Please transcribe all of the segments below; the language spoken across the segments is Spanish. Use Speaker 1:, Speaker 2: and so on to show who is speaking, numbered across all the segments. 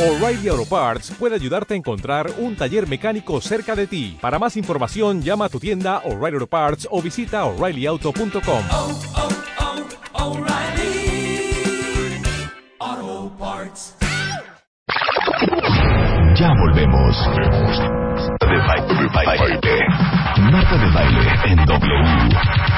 Speaker 1: O'Reilly Auto Parts puede ayudarte a encontrar un taller mecánico cerca de ti. Para más información, llama a tu tienda O'Reilly Auto Parts o visita oreillyauto.com.
Speaker 2: oh, oh, Parts.
Speaker 3: Ya volvemos. De baile, de baile. Marta de baile en W.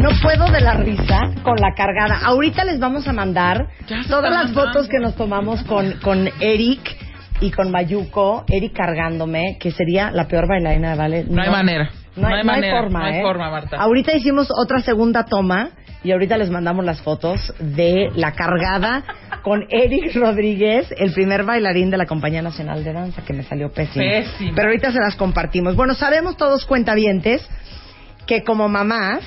Speaker 4: No puedo de la risa con la cargada. Ahorita les vamos a mandar todas las fotos que nos tomamos con, con Eric y con Mayuko. Eric cargándome, que sería la peor bailarina de ballet.
Speaker 5: No hay manera.
Speaker 4: No hay, no hay forma,
Speaker 5: no hay
Speaker 4: ¿eh?
Speaker 5: forma, Marta.
Speaker 4: Ahorita hicimos otra segunda toma y ahorita les mandamos las fotos de la cargada con Eric Rodríguez, el primer bailarín de la Compañía Nacional de Danza, que me salió pésimo.
Speaker 5: Pésimo.
Speaker 4: Pero ahorita se las compartimos. Bueno, sabemos todos cuentavientes que como mamás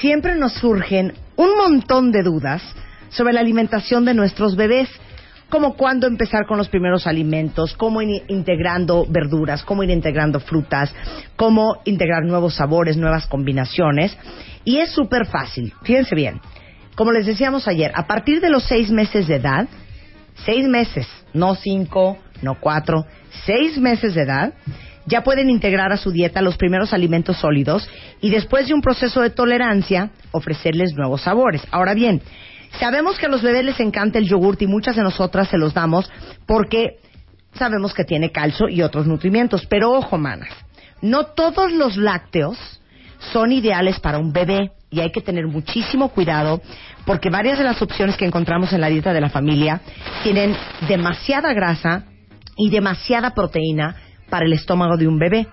Speaker 4: siempre nos surgen un montón de dudas sobre la alimentación de nuestros bebés, como cuándo empezar con los primeros alimentos, cómo ir integrando verduras, cómo ir integrando frutas, cómo integrar nuevos sabores, nuevas combinaciones. Y es súper fácil, fíjense bien. Como les decíamos ayer, a partir de los seis meses de edad, seis meses, no cinco, no cuatro, seis meses de edad, ya pueden integrar a su dieta los primeros alimentos sólidos y después de un proceso de tolerancia ofrecerles nuevos sabores. Ahora bien, sabemos que a los bebés les encanta el yogurt y muchas de nosotras se los damos porque sabemos que tiene calcio y otros nutrimientos. Pero ojo, manas, no todos los lácteos son ideales para un bebé y hay que tener muchísimo cuidado porque varias de las opciones que encontramos en la dieta de la familia tienen demasiada grasa y demasiada proteína para el estómago de un bebé.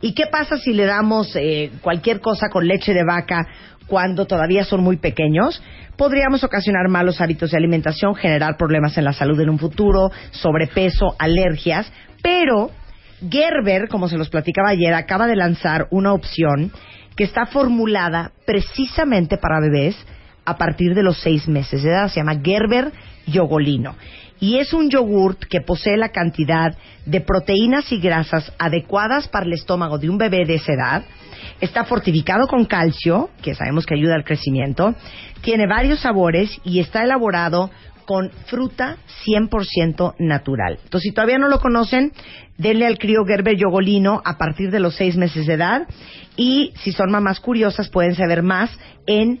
Speaker 4: ¿Y qué pasa si le damos eh, cualquier cosa con leche de vaca cuando todavía son muy pequeños? Podríamos ocasionar malos hábitos de alimentación, generar problemas en la salud en un futuro, sobrepeso, alergias, pero Gerber, como se los platicaba ayer, acaba de lanzar una opción que está formulada precisamente para bebés a partir de los seis meses de edad. Se llama Gerber Yogolino. Y es un yogurt que posee la cantidad de proteínas y grasas adecuadas para el estómago de un bebé de esa edad. Está fortificado con calcio, que sabemos que ayuda al crecimiento. Tiene varios sabores y está elaborado con fruta 100% natural. Entonces, si todavía no lo conocen, denle al crío Gerber Yogolino a partir de los seis meses de edad. Y si son mamás curiosas, pueden saber más en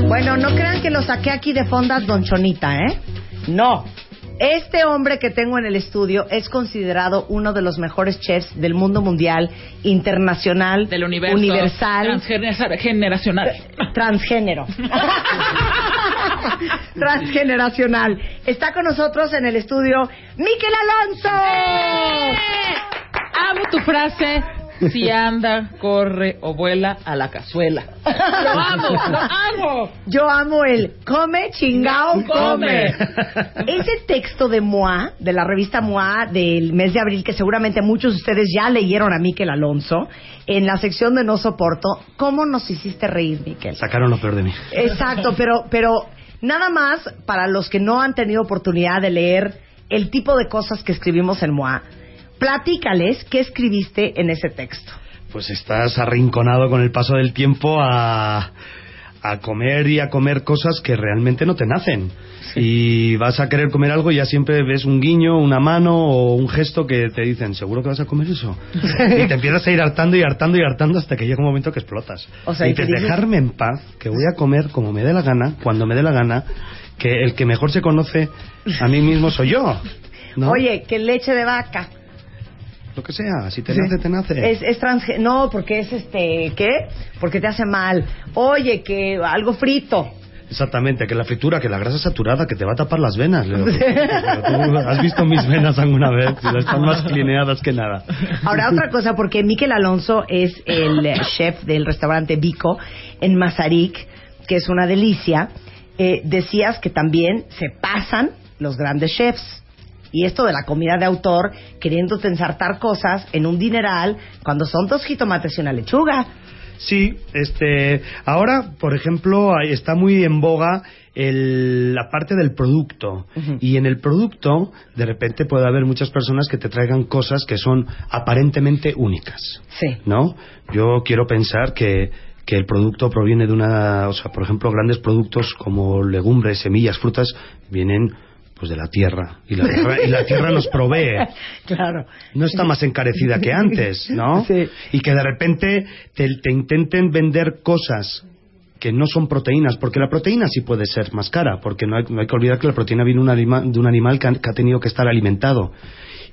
Speaker 4: Bueno, no crean que lo saqué aquí de fondas Don Chonita, ¿eh? No. Este hombre que tengo en el estudio es considerado uno de los mejores chefs del mundo mundial, internacional,
Speaker 5: Del universo.
Speaker 4: universal,
Speaker 5: Transgener- generacional.
Speaker 4: transgénero. Transgeneracional. Está con nosotros en el estudio Miquel Alonso.
Speaker 5: Amo tu frase. Si anda, corre o vuela a la cazuela. Lo amo, lo amo.
Speaker 4: Yo amo el come chingao come. Ese texto de MOA, de la revista MOA del mes de abril, que seguramente muchos de ustedes ya leyeron a Miquel Alonso, en la sección de No Soporto, ¿cómo nos hiciste reír, Miquel?
Speaker 6: Sacaron lo peor de mí.
Speaker 4: Exacto, pero, pero nada más para los que no han tenido oportunidad de leer el tipo de cosas que escribimos en MOA, platícales qué escribiste en ese texto.
Speaker 6: Pues estás arrinconado con el paso del tiempo a, a comer y a comer cosas que realmente no te nacen. Y vas a querer comer algo y ya siempre ves un guiño, una mano o un gesto que te dicen, ¿seguro que vas a comer eso? y te empiezas a ir hartando y hartando y hartando hasta que llega un momento que explotas.
Speaker 4: O sea,
Speaker 6: y te
Speaker 4: dices-
Speaker 6: dejarme en paz, que voy a comer como me dé la gana, cuando me dé la gana, que el que mejor se conoce a mí mismo soy yo. ¿no?
Speaker 4: Oye, que leche de vaca.
Speaker 6: Lo que sea, si te nace, te nace.
Speaker 4: Es, es transge- no, porque es este, ¿qué? Porque te hace mal. Oye, que algo frito.
Speaker 6: Exactamente, que la fritura, que la grasa saturada, que te va a tapar las venas. Le digo, "Pero tú ¿Has visto mis venas alguna vez? Están más clineadas que nada.
Speaker 4: Ahora, otra cosa, porque Miquel Alonso es el chef del restaurante Vico en Mazarik, que es una delicia, eh, decías que también se pasan los grandes chefs. Y esto de la comida de autor, queriendo ensartar cosas en un dineral, cuando son dos jitomates y una lechuga.
Speaker 6: Sí, este, ahora, por ejemplo, está muy en boga el- la parte del producto. Y en el producto, de repente puede haber muchas personas que te traigan cosas que son aparentemente únicas.
Speaker 4: Sí.
Speaker 6: ¿No? Yo quiero pensar que, que el producto proviene de una, o sea, por ejemplo, grandes productos como legumbres, semillas, frutas, vienen pues de la tierra. Y la tierra, y la tierra nos provee
Speaker 4: Claro.
Speaker 6: no está más encarecida que antes, ¿no?
Speaker 4: Sí.
Speaker 6: Y que de repente te, te intenten vender cosas que no son proteínas, porque la proteína sí puede ser más cara, porque no hay, no hay que olvidar que la proteína viene un anima- de un animal que ha, que ha tenido que estar alimentado.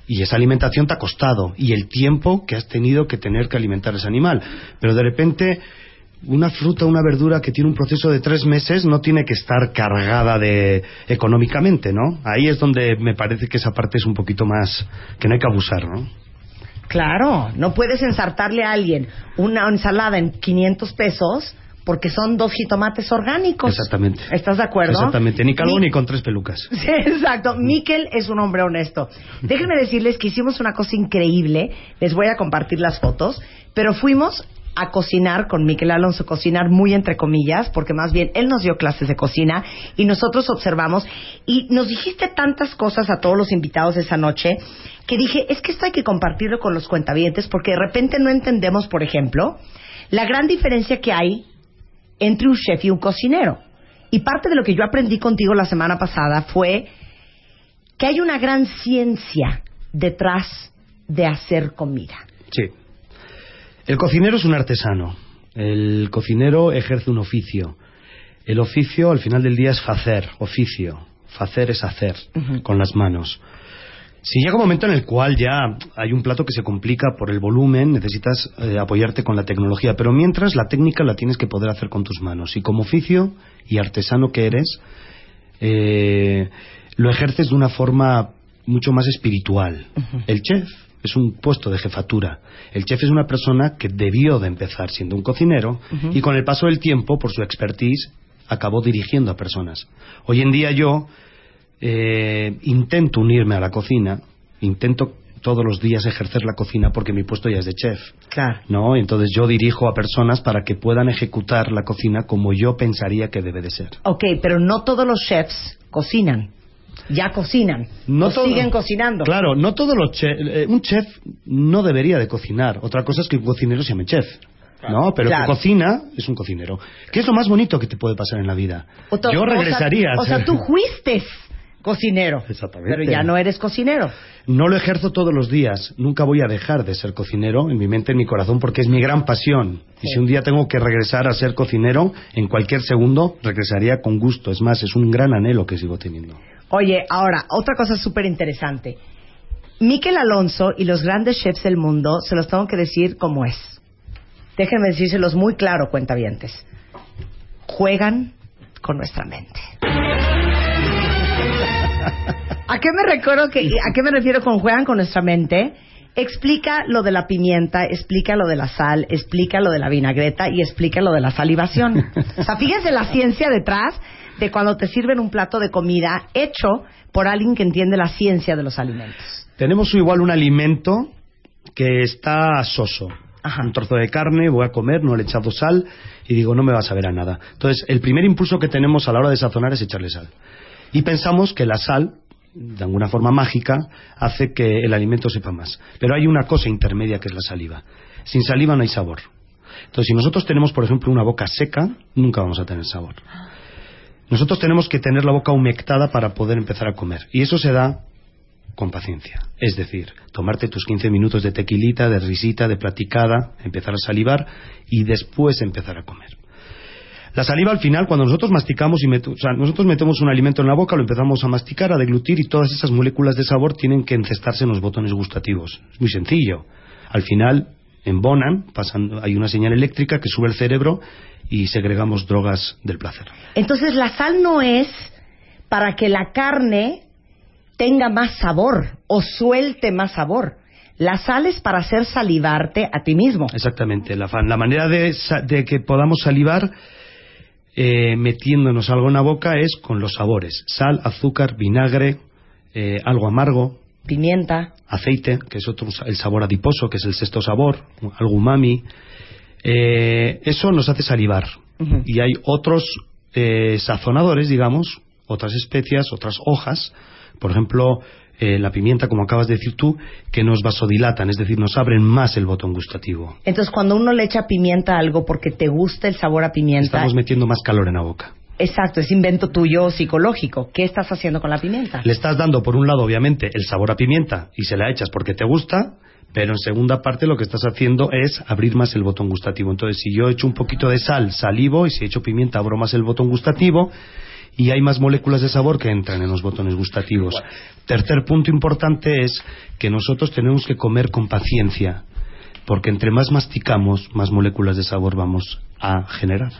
Speaker 6: Y esa alimentación te ha costado, y el tiempo que has tenido que tener que alimentar ese animal. Pero de repente, una fruta, una verdura que tiene un proceso de tres meses no tiene que estar cargada de económicamente, ¿no? Ahí es donde me parece que esa parte es un poquito más, que no hay que abusar, ¿no?
Speaker 4: Claro, no puedes ensartarle a alguien una ensalada en 500 pesos porque son dos jitomates orgánicos.
Speaker 6: Exactamente.
Speaker 4: ¿Estás de acuerdo?
Speaker 6: Exactamente, ni calvo
Speaker 4: Mi-
Speaker 6: ni con tres pelucas.
Speaker 4: Sí, exacto. Miquel es un hombre honesto. Déjenme decirles que hicimos una cosa increíble. Les voy a compartir las fotos. Pero fuimos a cocinar con Miquel Alonso, cocinar muy entre comillas, porque más bien él nos dio clases de cocina y nosotros observamos. Y nos dijiste tantas cosas a todos los invitados esa noche que dije, es que esto hay que compartirlo con los cuentavientes porque de repente no entendemos, por ejemplo, la gran diferencia que hay entre un chef y un cocinero. Y parte de lo que yo aprendí contigo la semana pasada fue que hay una gran ciencia detrás de hacer comida.
Speaker 6: Sí. El cocinero es un artesano. El cocinero ejerce un oficio. El oficio, al final del día, es hacer, oficio. Hacer es hacer, con las manos. Si llega un momento en el cual ya hay un plato que se complica por el volumen, necesitas eh, apoyarte con la tecnología, pero mientras la técnica la tienes que poder hacer con tus manos. Y como oficio y artesano que eres, eh, lo ejerces de una forma mucho más espiritual. El chef es un puesto de jefatura. El chef es una persona que debió de empezar siendo un cocinero y con el paso del tiempo, por su expertise, acabó dirigiendo a personas. Hoy en día yo eh, intento unirme a la cocina, intento todos los días ejercer la cocina porque mi puesto ya es de chef.
Speaker 4: Claro.
Speaker 6: ¿no? Entonces yo dirijo a personas para que puedan ejecutar la cocina como yo pensaría que debe de ser.
Speaker 4: Ok, pero no todos los chefs cocinan. Ya cocinan.
Speaker 6: No
Speaker 4: o
Speaker 6: todo-
Speaker 4: siguen cocinando.
Speaker 6: Claro, no todos los chefs. un chef no debería de cocinar. Otra cosa es que un cocinero se llame chef. ¿No? Pero
Speaker 4: Claro.
Speaker 6: que cocina es un cocinero. ¿Qué es lo más bonito que te puede pasar en la vida? Yo
Speaker 4: o sea-
Speaker 6: regresaría.
Speaker 4: O sea, tú fuiste cocinero.
Speaker 6: Exactamente.
Speaker 4: Pero ya no eres cocinero.
Speaker 6: No lo ejerzo todos los días. Nunca voy a dejar de ser cocinero en mi mente, en mi corazón, porque es mi gran pasión. Y si un día tengo que regresar a ser cocinero, en cualquier segundo regresaría con gusto. Es más, es un gran anhelo que sigo teniendo.
Speaker 4: Oye, ahora, otra cosa súper interesante. Miquel Alonso y los grandes chefs del mundo, se los tengo que decir como es. Déjenme decírselos muy claro, cuentavientes. Juegan con nuestra mente. ¿A qué me recuerdo que, a qué me refiero con juegan con nuestra mente? Explica lo de la pimienta, explica lo de la sal, explica lo de la vinagreta y explica lo de la salivación. O sea, fíjense la ciencia detrás de cuando te sirven un plato de comida hecho por alguien que entiende la ciencia de los alimentos.
Speaker 6: Tenemos igual un alimento que está soso.
Speaker 4: Ajá.
Speaker 6: Un trozo de carne, voy a comer, no le he echado sal y digo, no me va a saber a nada. Entonces, el primer impulso que tenemos a la hora de sazonar es echarle sal. Y pensamos que la sal, de alguna forma mágica, hace que el alimento sepa más. Pero hay una cosa intermedia que es la saliva. Sin saliva no hay sabor. Entonces, si nosotros tenemos, por ejemplo, una boca seca, nunca vamos a tener sabor. Nosotros tenemos que tener la boca humectada para poder empezar a comer. Y eso se da con paciencia. Es decir, tomarte tus 15 minutos de tequilita, de risita, de platicada, empezar a salivar y después empezar a comer. La saliva al final, cuando nosotros masticamos y met- o sea, nosotros metemos un alimento en la boca, lo empezamos a masticar, a deglutir y todas esas moléculas de sabor tienen que encestarse en los botones gustativos. Es muy sencillo. Al final embonan, pasan, hay una señal eléctrica que sube el cerebro y segregamos drogas del placer.
Speaker 4: Entonces la sal no es para que la carne tenga más sabor o suelte más sabor. La sal es para hacer salivarte a ti mismo.
Speaker 6: Exactamente. La, la manera de que podamos salivar eh, metiéndonos algo en la boca es con los sabores. Sal, azúcar, vinagre, eh, algo amargo,
Speaker 4: Pimienta.
Speaker 6: aceite, que es otro el sabor adiposo, que es el sexto sabor, algo umami. Eh, eso nos hace salivar. Y hay otros eh, sazonadores, digamos, otras especias, otras hojas, por ejemplo, eh, la pimienta, como acabas de decir tú, que nos vasodilatan, es decir, nos abren más el botón gustativo.
Speaker 4: Entonces, cuando uno le echa pimienta a algo porque te gusta el sabor a pimienta,
Speaker 6: Estamos metiendo más calor en la boca.
Speaker 4: exacto, es invento tuyo psicológico. ¿Qué estás haciendo con la pimienta?
Speaker 6: Le estás dando, por un lado, obviamente, el sabor a pimienta y se la echas porque te gusta, pero en segunda parte lo que estás haciendo es abrir más el botón gustativo. Entonces, si yo echo un poquito de sal, salivo, y si echo pimienta, abro más el botón gustativo, y hay más moléculas de sabor que entran en los botones gustativos. Tercer punto importante es que nosotros tenemos que comer con paciencia, porque entre más masticamos, más moléculas de sabor vamos a generar.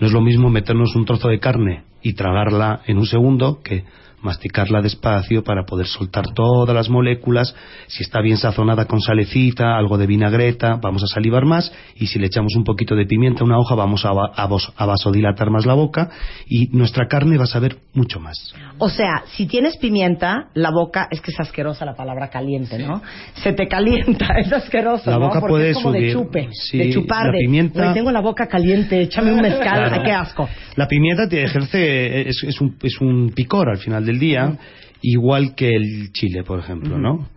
Speaker 6: No es lo mismo meternos un trozo de carne y tragarla en un segundo que masticarla despacio para poder soltar todas las moléculas. Si está bien sazonada con salecita, algo de vinagreta, vamos a salivar más. Y si le echamos un poquito de pimienta a una hoja, vamos a, a a vasodilatar más la boca y nuestra carne va a saber mucho más.
Speaker 4: O sea, si tienes pimienta, la boca, es que es asquerosa la palabra caliente, ¿no? Se te calienta, es asqueroso,
Speaker 6: La
Speaker 4: ¿no?
Speaker 6: boca
Speaker 4: Porque
Speaker 6: puede
Speaker 4: es como de
Speaker 6: subir,
Speaker 4: chupe,
Speaker 6: sí,
Speaker 4: de chupar,
Speaker 6: la
Speaker 4: de,
Speaker 6: pimienta-
Speaker 4: "Güey, tengo la boca caliente, échame un mezcal,
Speaker 6: Claro.
Speaker 4: ay, qué asco.
Speaker 6: La pimienta te ejerce, es, es un, es un picor al final del día, igual que el chile, por ejemplo, ¿no?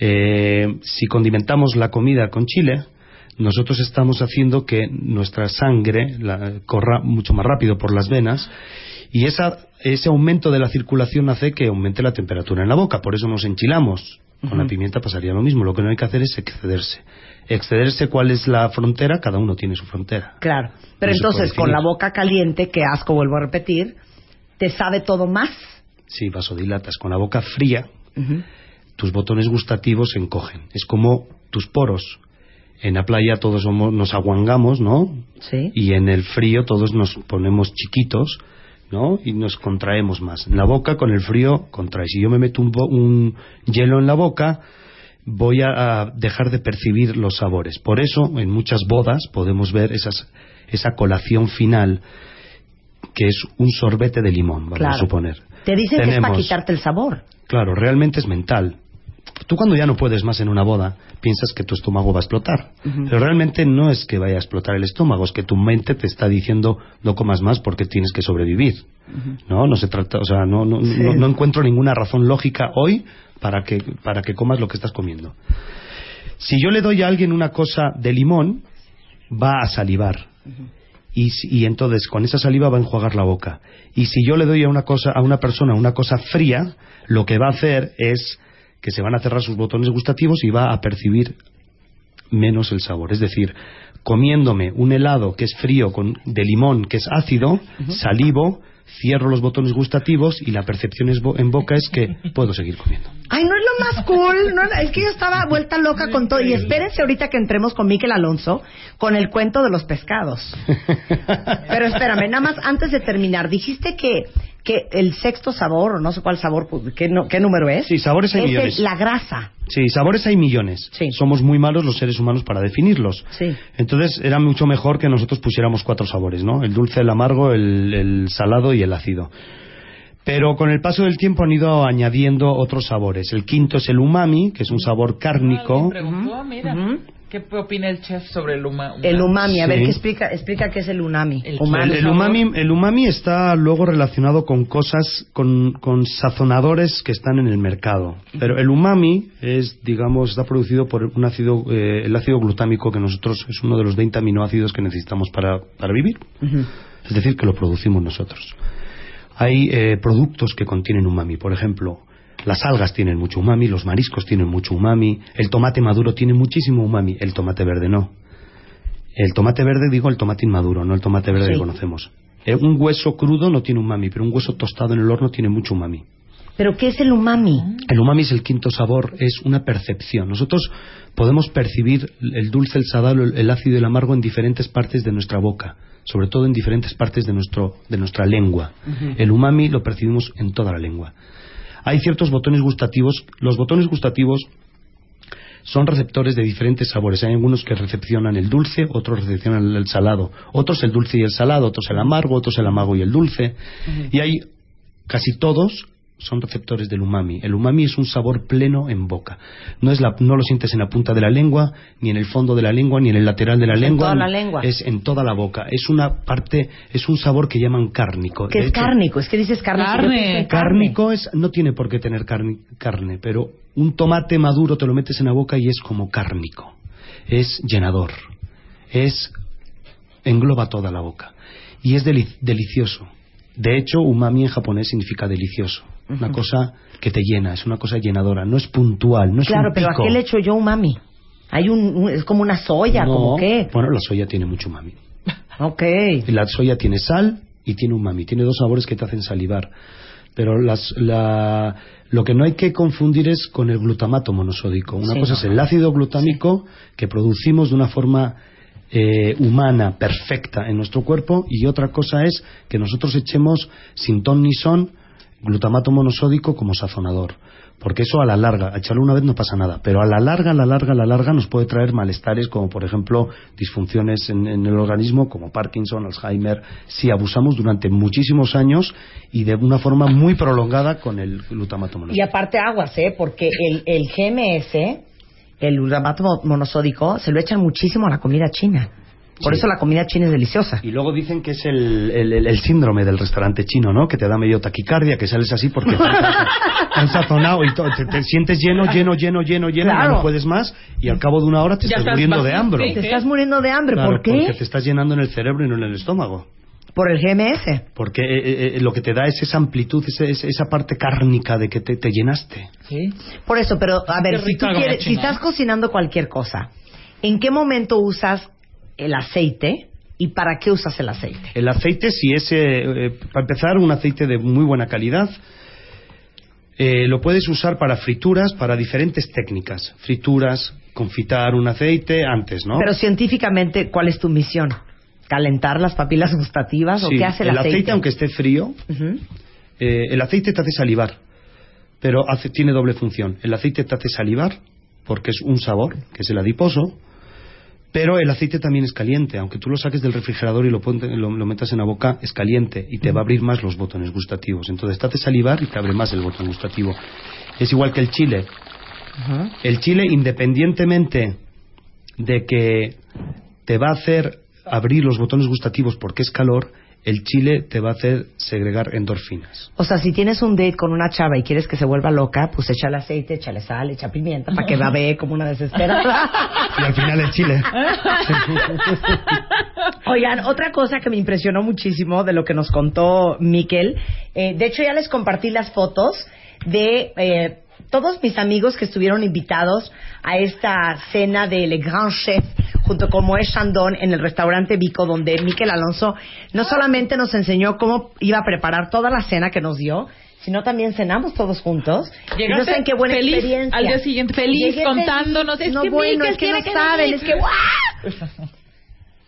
Speaker 6: Eh, si condimentamos la comida con chile, nosotros estamos haciendo que nuestra sangre la- corra mucho más rápido por las venas y esa, ese aumento de la circulación hace que aumente la temperatura en la boca, por eso nos enchilamos. Con la pimienta pasaría lo mismo, lo que no hay que hacer es excederse. Excederse, ¿cuál es la frontera? Cada uno tiene su frontera.
Speaker 4: Claro. Pero
Speaker 6: No
Speaker 4: entonces, con la boca caliente, que asco, vuelvo a repetir, te sabe todo más.
Speaker 6: Sí, vasodilatas. Con la boca fría, tus botones gustativos se encogen. Es como tus poros. En la playa todos somos, nos aguangamos, ¿no?
Speaker 4: Sí.
Speaker 6: Y en el frío todos nos ponemos chiquitos, ¿no? Y nos contraemos más. En la boca, con el frío, contrae. Si yo me meto un, un hielo en la boca, voy a, a dejar de percibir los sabores. Por eso, en muchas bodas podemos ver esas, esa colación final, que es un sorbete de limón, vamos
Speaker 4: Claro.
Speaker 6: a suponer.
Speaker 4: Te dicen que es para quitarte el sabor.
Speaker 6: Claro, realmente es mental. Tú cuando ya no puedes más en una boda, piensas que tu estómago va a explotar. Pero realmente no es que vaya a explotar el estómago, es que tu mente te está diciendo no comas más porque tienes que sobrevivir. No, no se trata, o sea, no, no, no, no encuentro ninguna razón lógica hoy para que, para que comas lo que estás comiendo. Si yo le doy a alguien una cosa de limón, va a salivar. Y entonces con esa saliva va a enjuagar la boca. Y si yo le doy a una cosa a una persona una cosa fría, lo que va a hacer es que se van a cerrar sus botones gustativos y va a percibir menos el sabor. Es decir, comiéndome un helado que es frío con, de limón que es ácido, salivo, cierro los botones gustativos y la percepción es bo- en boca es que puedo seguir comiendo.
Speaker 4: Ay, no es lo más cool. No, es que yo estaba vuelta loca con todo. Y espérense ahorita que entremos con Miquel Alonso con el cuento de los pescados. Pero espérame, nada más antes de terminar, dijiste que, que el sexto sabor, o no sé cuál sabor, ¿qué, no- qué número es?
Speaker 6: Sí, sabores hay
Speaker 4: es
Speaker 6: millones.
Speaker 4: la grasa.
Speaker 6: Sí, sabores hay millones.
Speaker 4: Sí.
Speaker 6: Somos muy malos los seres humanos para definirlos.
Speaker 4: Sí.
Speaker 6: Entonces era mucho mejor que nosotros pusiéramos cuatro sabores, ¿no? El dulce, el amargo, el, el salado y el ácido. Pero con el paso del tiempo han ido añadiendo otros sabores. El quinto es el umami, que es un sabor cárnico.
Speaker 5: Alguien preguntó, mira,
Speaker 4: Ujú.
Speaker 5: ¿Qué opina el chef sobre el umami?
Speaker 4: El umami. A ver. ¿qué explica, explica qué es el umami.
Speaker 5: El-
Speaker 4: Umami.
Speaker 6: El, el umami, el umami está luego relacionado con cosas, con, con sazonadores que están en el mercado. Pero el umami es, digamos, está producido por un ácido, eh, el ácido glutámico que nosotros es uno de los 20 aminoácidos que necesitamos para, para vivir. Es decir, que lo producimos nosotros. Hay eh, productos que contienen umami, por ejemplo, las algas tienen mucho umami, los mariscos tienen mucho umami, el tomate maduro tiene muchísimo umami, el tomate verde no. El tomate verde, digo, el tomate inmaduro, no el tomate verde
Speaker 4: Sí.
Speaker 6: que conocemos. Eh, un hueso crudo no tiene umami, pero un hueso tostado en el horno tiene mucho umami.
Speaker 4: ¿Pero qué es el umami?
Speaker 6: El umami es el quinto sabor, es una percepción. Nosotros podemos percibir el dulce, el salado, el el ácido y el amargo en diferentes partes de nuestra boca, sobre todo en diferentes partes de, nuestro, de nuestra lengua. El umami lo percibimos en toda la lengua. Hay ciertos botones gustativos. Los botones gustativos son receptores de diferentes sabores. Hay algunos que recepcionan el dulce, otros recepcionan el salado, otros el dulce y el salado, otros el amargo, otros el amargo y el dulce. Y hay casi todos son receptores del umami. El umami es un sabor pleno en boca. No, es la- no lo sientes en la punta de la lengua, ni en el fondo de la lengua, ni en el lateral de la lengua.
Speaker 4: toda la lengua.
Speaker 6: Es en toda la boca. Es una parte, es un sabor que llaman cárnico.
Speaker 4: ¿Qué
Speaker 6: De
Speaker 4: es
Speaker 6: hecho,
Speaker 4: cárnico? Es que dices carne.
Speaker 5: Carne.
Speaker 4: en
Speaker 6: Cárnico es, no tiene por qué tener carni- carne, pero un tomate maduro te lo metes en la boca y es como cárnico. Es llenador. Es, engloba toda la boca. Y es deli- delicioso. De hecho, umami en japonés significa delicioso. Una cosa que te llena, es una cosa llenadora. No es puntual, no es
Speaker 4: Claro,
Speaker 6: un
Speaker 4: pero ¿a qué le echo yo umami? Hay un, un- es como una soya,
Speaker 6: No,
Speaker 4: como qué.
Speaker 6: Bueno, la soya tiene mucho umami.
Speaker 4: Ok.
Speaker 6: La soya tiene sal y tiene umami. Tiene dos sabores que te hacen salivar. Pero las, la, lo que no hay que confundir es con el glutamato monosódico. Una
Speaker 4: Sí,
Speaker 6: cosa
Speaker 4: no,
Speaker 6: es el ácido glutámico que producimos de una forma eh, humana, perfecta en nuestro cuerpo, y otra cosa es que nosotros echemos sin ton ni son glutamato monosódico como sazonador. Porque eso a la larga, a echarlo una vez no pasa nada, pero a la larga, a la larga, a la larga nos puede traer malestares como por ejemplo disfunciones en, el organismo como Parkinson, Alzheimer, si abusamos durante muchísimos años y de una forma muy prolongada con el glutamato
Speaker 4: Y
Speaker 6: monosódico.
Speaker 4: aparte aguas, ¿eh? Porque el GMS, el glutamato monosódico, se lo echan muchísimo a la comida china. Por
Speaker 6: Sí.
Speaker 4: eso la comida china es deliciosa.
Speaker 6: Y luego dicen que es el, el- el- el síndrome del restaurante chino, ¿no? Que te da medio taquicardia, que sales así porque han sazonado y te, te sientes lleno, lleno, lleno, lleno, lleno,
Speaker 4: Claro.
Speaker 6: y no puedes más y al cabo de una hora te estás
Speaker 5: estás
Speaker 6: muriendo de hambre.
Speaker 5: sí.
Speaker 4: Te estás muriendo de hambre.
Speaker 6: Claro,
Speaker 4: ¿Por qué?
Speaker 6: Porque te estás llenando en el cerebro y no en el estómago.
Speaker 4: Por el GMS.
Speaker 6: Porque eh, eh, eh, lo que te da es esa amplitud, ese- esa parte cárnica de que te, te llenaste.
Speaker 5: Sí.
Speaker 4: Por eso, pero a ver, si tú quieres, si estás cocinando cualquier cosa, ¿en qué momento usas el aceite y para qué usas el aceite?
Speaker 6: El aceite, si es, eh, eh, para empezar, un aceite de muy buena calidad, eh, lo puedes usar para frituras, para diferentes técnicas. Frituras, confitar un aceite antes, ¿no?
Speaker 4: Pero científicamente, ¿cuál es tu misión? ¿Calentar las papilas gustativas o qué hace el,
Speaker 6: aceite, aunque esté frío, eh, el aceite te hace salivar, pero hace- tiene doble función. El aceite te hace salivar porque es un sabor, que es el adiposo, pero el aceite también es caliente. Aunque tú lo saques del refrigerador y lo, ponte- lo, lo metas en la boca, es caliente y te va a abrir más los botones gustativos. Entonces te hace salivar y te abre más el botón gustativo. Es igual que el chile. El chile, independientemente de que te va a hacer abrir los botones gustativos porque es calor, el chile te va a hacer segregar endorfinas.
Speaker 4: O sea, si tienes un date con una chava y quieres que se vuelva loca, pues échale aceite, échale sal, echa pimienta para que babee como una desesperada.
Speaker 6: Y al final el chile.
Speaker 4: Oigan, otra cosa que me impresionó muchísimo de lo que nos contó Miquel, eh, de hecho ya les compartí las fotos de eh, todos mis amigos que estuvieron invitados a esta cena de Le Grand Chef junto con Moe Chandon en el restaurante Vico donde Miquel Alonso no solamente nos enseñó cómo iba a preparar toda la cena que nos dio, sino también cenamos todos juntos. Y no
Speaker 5: Llegaste
Speaker 4: saben qué buena
Speaker 5: feliz
Speaker 4: experiencia.
Speaker 5: al día siguiente, feliz,
Speaker 4: Llegué
Speaker 5: contándonos,
Speaker 4: feliz.
Speaker 5: es
Speaker 4: no,
Speaker 5: que
Speaker 4: bueno, es que no
Speaker 5: que
Speaker 4: saben,
Speaker 5: no-
Speaker 4: es que ¡guau!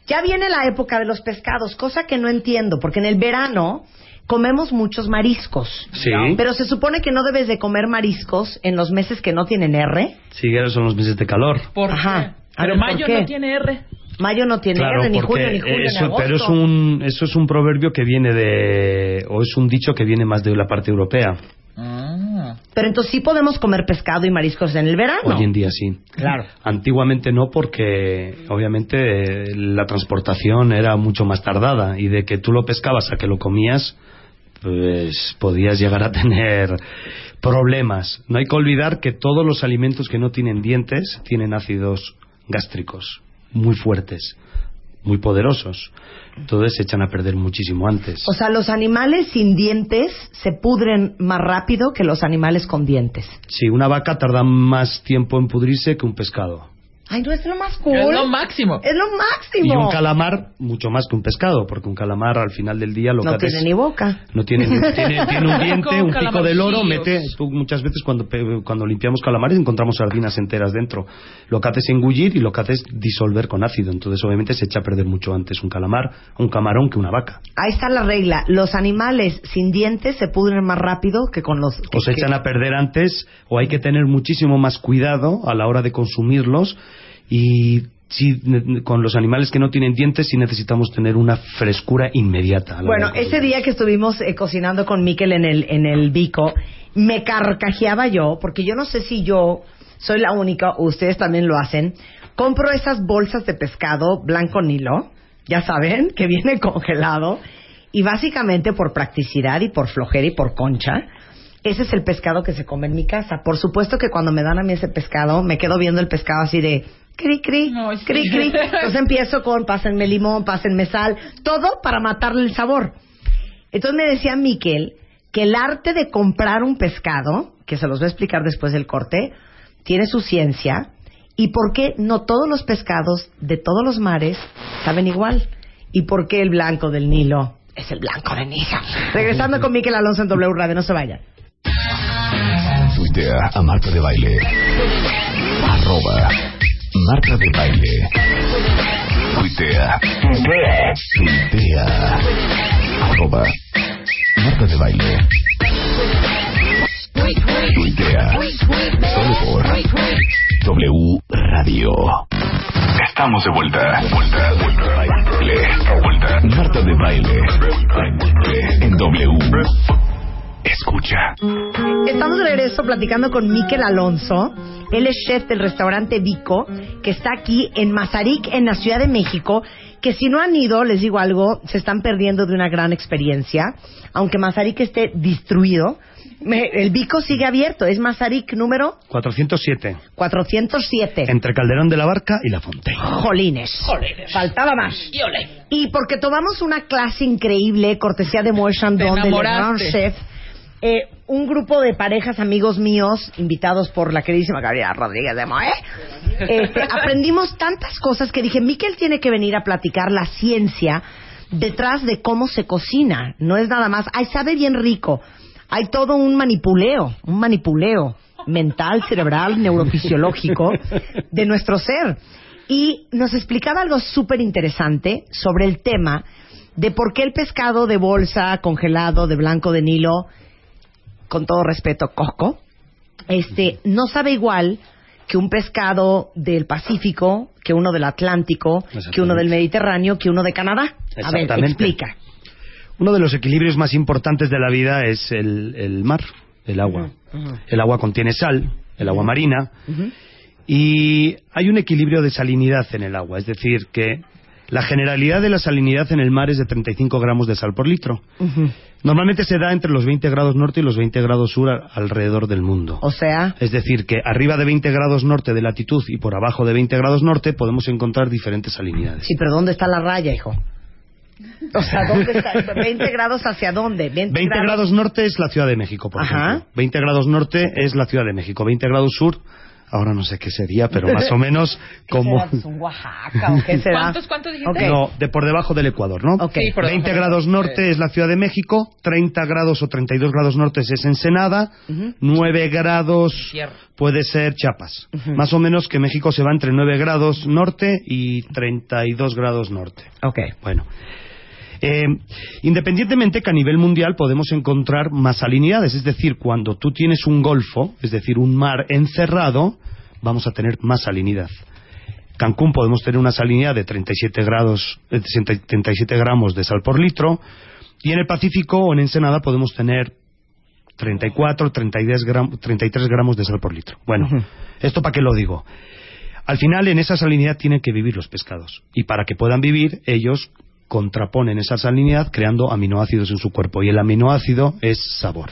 Speaker 4: Ya viene la época de los pescados, cosa que no entiendo, porque en el verano comemos muchos mariscos.
Speaker 6: Sí.
Speaker 4: Pero se supone que no debes de comer mariscos en los meses que no tienen R.
Speaker 6: Sí, esos son los meses de calor.
Speaker 5: ¿Por
Speaker 4: Ajá.
Speaker 5: qué? Pero
Speaker 4: ver, ¿por
Speaker 5: mayo
Speaker 4: qué?
Speaker 5: no tiene R.
Speaker 4: Mayo no tiene
Speaker 6: Claro,
Speaker 4: R, ni junio, ni julio, ni
Speaker 6: eso,
Speaker 4: agosto.
Speaker 6: pero es un, eso es un proverbio que viene de, o es un dicho que viene más de la parte europea.
Speaker 5: Ah.
Speaker 4: Pero entonces sí podemos comer pescado y mariscos en el verano.
Speaker 6: Hoy en día sí.
Speaker 4: Claro.
Speaker 6: Antiguamente no, porque obviamente la transportación era mucho más tardada y de que tú lo pescabas a que lo comías, pues podías llegar a tener problemas. No hay que olvidar que todos los alimentos que no tienen dientes tienen ácidos gástricos muy fuertes, muy poderosos. Entonces se echan a perder muchísimo antes.
Speaker 4: O sea, los animales sin dientes se pudren más rápido que los animales con dientes.
Speaker 6: Sí, una vaca tarda más tiempo en pudrirse que un pescado.
Speaker 4: Ay, no es lo más cool.
Speaker 5: Es lo máximo.
Speaker 4: Es lo máximo.
Speaker 6: Y un calamar mucho más que un pescado, porque un calamar al final del día lo
Speaker 4: no
Speaker 6: que hace
Speaker 4: tiene
Speaker 6: es-
Speaker 4: ni boca.
Speaker 6: No tiene, tiene, tiene un diente, un pico de loro, mete, tú muchas veces cuando, pe- cuando limpiamos calamares encontramos sardinas enteras dentro. Lo que hace es engullir y lo que hace es disolver con ácido. Entonces obviamente se echa a perder mucho antes un calamar, un camarón que una vaca.
Speaker 4: Ahí está la regla. Los animales sin dientes se pudren más rápido que con los...
Speaker 6: O se
Speaker 4: que-
Speaker 6: echan a perder antes o hay que tener muchísimo más cuidado a la hora de consumirlos y si, ne- con los animales que no tienen dientes sí necesitamos tener una frescura inmediata.
Speaker 4: Bueno, ese día que estuvimos eh, cocinando con Miquel en el, en el bico, me carcajeaba yo, porque yo no sé si yo soy la única, o ustedes también lo hacen. Compro esas bolsas de pescado blanco nilo, ya saben, que viene congelado, y básicamente por practicidad y por flojera y por concha, ese es el pescado que se come en mi casa. Por supuesto que cuando me dan a mí ese pescado, me quedo viendo el pescado así de cri cri,
Speaker 5: Ay, sí.
Speaker 4: cri cri. Entonces empiezo con pásenme limón, pásenme sal, todo para matarle el sabor. Entonces me decía Miquel que el arte de comprar un pescado, que se los voy a explicar después del corte, tiene su ciencia y por qué no todos los pescados de todos los mares saben igual y por qué el blanco del Nilo es el blanco de Nilo. Regresando con Miquel Alonso en W Radio, no se vayan.
Speaker 3: Tuitea a Marta de Baile. Arroba Marta de Baile. Tuitea. Tuitea. Arroba Marta de Baile. Tuitea. Solo por W Radio. Estamos de vuelta. Vuelta, vuelta, baile. Vuelta. Marta de Baile. En W. Escucha.
Speaker 4: Estamos de regreso platicando con Miquel Alonso. Él es chef del restaurante Vico, que está aquí en Mazarik, en la Ciudad de México. Que si no han ido, les digo algo, se están perdiendo de una gran experiencia. Aunque Mazarik esté destruido, me- el Vico sigue abierto. Es Mazarik número
Speaker 6: 407.
Speaker 4: 407.
Speaker 6: Entre Calderón de la Barca y La Fontaine.
Speaker 4: Jolines.
Speaker 5: Jolines.
Speaker 4: Faltaba más.
Speaker 5: Y.
Speaker 4: Y porque tomamos una clase increíble, cortesía de Moe Chandon, del Grand
Speaker 5: enamoraste.
Speaker 4: Chef, eh, un grupo de parejas amigos míos, invitados por la queridísima Gabriela Rodríguez de Moe, este, aprendimos tantas cosas que dije, Miquel tiene que venir a platicar la ciencia detrás de cómo se cocina. No es nada más, ay, sabe bien rico. Hay todo un manipuleo, un manipuleo mental, cerebral, neurofisiológico de nuestro ser. Y nos explicaba algo súper interesante sobre el tema de por qué el pescado de bolsa, congelado, de blanco de Nilo, con todo respeto, coco, este, no sabe igual que un pescado del Pacífico, que uno del Atlántico, que uno del Mediterráneo, que uno de Canadá. A ver, explica.
Speaker 6: Uno de los equilibrios más importantes de la vida es el, el mar, el agua. El agua contiene sal, el agua marina, y hay un equilibrio de salinidad en el agua, es decir, que la generalidad de la salinidad en el mar es de 35 gramos de sal por litro. Normalmente se da entre los 20 grados norte y los 20 grados sur a- alrededor del mundo.
Speaker 4: O sea,
Speaker 6: Es decir, que arriba de 20 grados norte de latitud y por abajo de 20 grados norte podemos encontrar diferentes salinidades.
Speaker 4: sí, pero ¿dónde está la raya, hijo? O sea, ¿dónde está? ¿20 grados hacia dónde? 20,
Speaker 6: 20 grados norte es la Ciudad de México, por
Speaker 4: Ajá.
Speaker 6: ejemplo. 20 grados norte es la Ciudad de México. 20 grados sur, ahora no sé qué sería, pero más o menos
Speaker 4: ¿Qué
Speaker 6: como...
Speaker 4: será? Un Oaxaca o qué será?
Speaker 5: ¿Cuántos, cuántos dijiste?
Speaker 4: Ok.
Speaker 6: No, de por debajo del Ecuador, ¿no?
Speaker 4: Ok.
Speaker 5: Sí, por debajo
Speaker 6: 20
Speaker 5: del-
Speaker 6: grados norte es la Ciudad de México, 30 grados o 32 grados norte es Ensenada, 9 grados
Speaker 5: Tierra.
Speaker 6: puede ser Chiapas. Más o menos que México se va entre 9 grados norte y 32 grados norte.
Speaker 4: Ok.
Speaker 6: Bueno, eh, independientemente que a nivel mundial podemos encontrar más salinidades, es decir, cuando tú tienes un golfo, es decir, un mar encerrado, vamos a tener más salinidad. Cancún podemos tener una salinidad de 37 grados, eh, 37 gramos de sal por litro, y en el Pacífico o en Ensenada podemos tener 34, 32 gram- 33 gramos de sal por litro. Bueno, ¿esto para qué lo digo? Al final, en esa salinidad tienen que vivir los pescados. Y para que puedan vivir, ellos contraponen esa salinidad creando aminoácidos en su cuerpo. Y el aminoácido es sabor.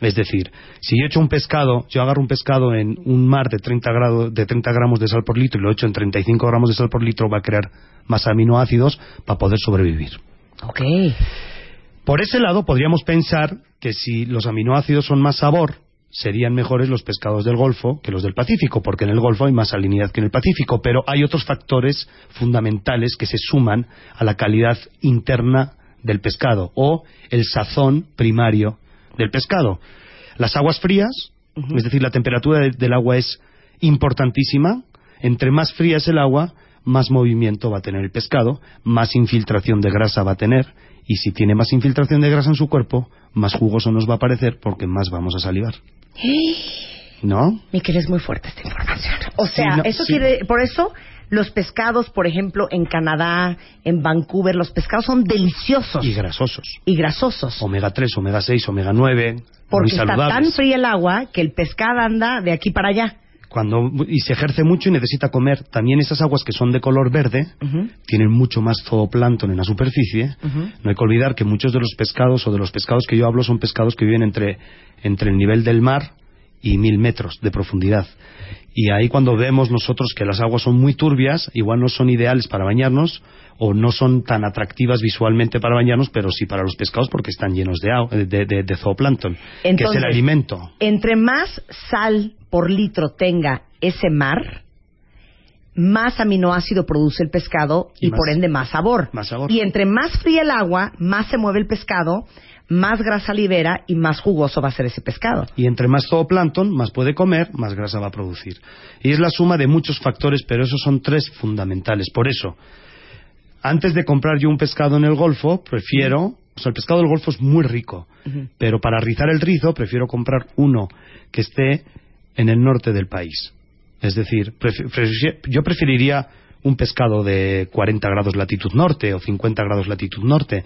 Speaker 6: Es decir, si yo echo un pescado, yo agarro un pescado en un mar de 30, grado- de 30 gramos de sal por litro y lo echo en 35 gramos de sal por litro, va a crear más aminoácidos para poder sobrevivir.
Speaker 4: Ok.
Speaker 6: Por ese lado, podríamos pensar que si los aminoácidos son más sabor, serían mejores los pescados del Golfo que los del Pacífico, porque en el Golfo hay más salinidad que en el Pacífico, pero hay otros factores fundamentales que se suman a la calidad interna del pescado o el sazón primario del pescado. Las aguas frías, es decir, la temperatura de- del agua es importantísima. Entre más fría es el agua, más movimiento va a tener el pescado, más infiltración de grasa va a tener, y si tiene más infiltración de grasa en su cuerpo, más jugoso nos va a parecer porque más vamos a salivar. ¿No?
Speaker 4: Miquel, es muy fuerte esta información. O sea,
Speaker 6: Sí, no,
Speaker 4: eso
Speaker 6: sí.
Speaker 4: quiere... Por eso los pescados, por ejemplo, en Canadá, en Vancouver, los pescados son deliciosos
Speaker 6: Y grasosos.
Speaker 4: y grasosos.
Speaker 6: Omega 3, omega 6, omega 9,
Speaker 4: Porque
Speaker 6: muy
Speaker 4: está tan fría el agua que el pescado anda de aquí para allá.
Speaker 6: Cuando, y se ejerce mucho y necesita comer. También esas aguas que son de color verde tienen mucho más zooplancton en la superficie. No hay que olvidar que muchos de los pescados o de los pescados que yo hablo son pescados que viven entre, entre el nivel del mar y mil metros de profundidad. Y ahí cuando vemos nosotros que las aguas son muy turbias, igual no son ideales para bañarnos o no son tan atractivas visualmente para bañarnos, pero sí para los pescados porque están llenos de, de, de- de zooplancton, que es el alimento.
Speaker 4: Entre más sal por litro tenga ese mar, más aminoácido produce el pescado y,
Speaker 6: Y más-
Speaker 4: por ende más sabor.
Speaker 6: más sabor.
Speaker 4: Y entre más fría el agua, más se mueve el pescado, más grasa libera y más jugoso va a ser ese pescado.
Speaker 6: Y entre más zooplancton, más puede comer, más grasa va a producir. Y es la suma de muchos factores, pero esos son tres fundamentales. Por eso, antes de comprar yo un pescado en el Golfo, prefiero... O sea, el pescado del Golfo es muy rico, pero para rizar el rizo prefiero comprar uno que esté en el norte del país. Es decir, prefi- prefi- yo preferiría un pescado de 40 grados latitud norte o 50 grados latitud norte,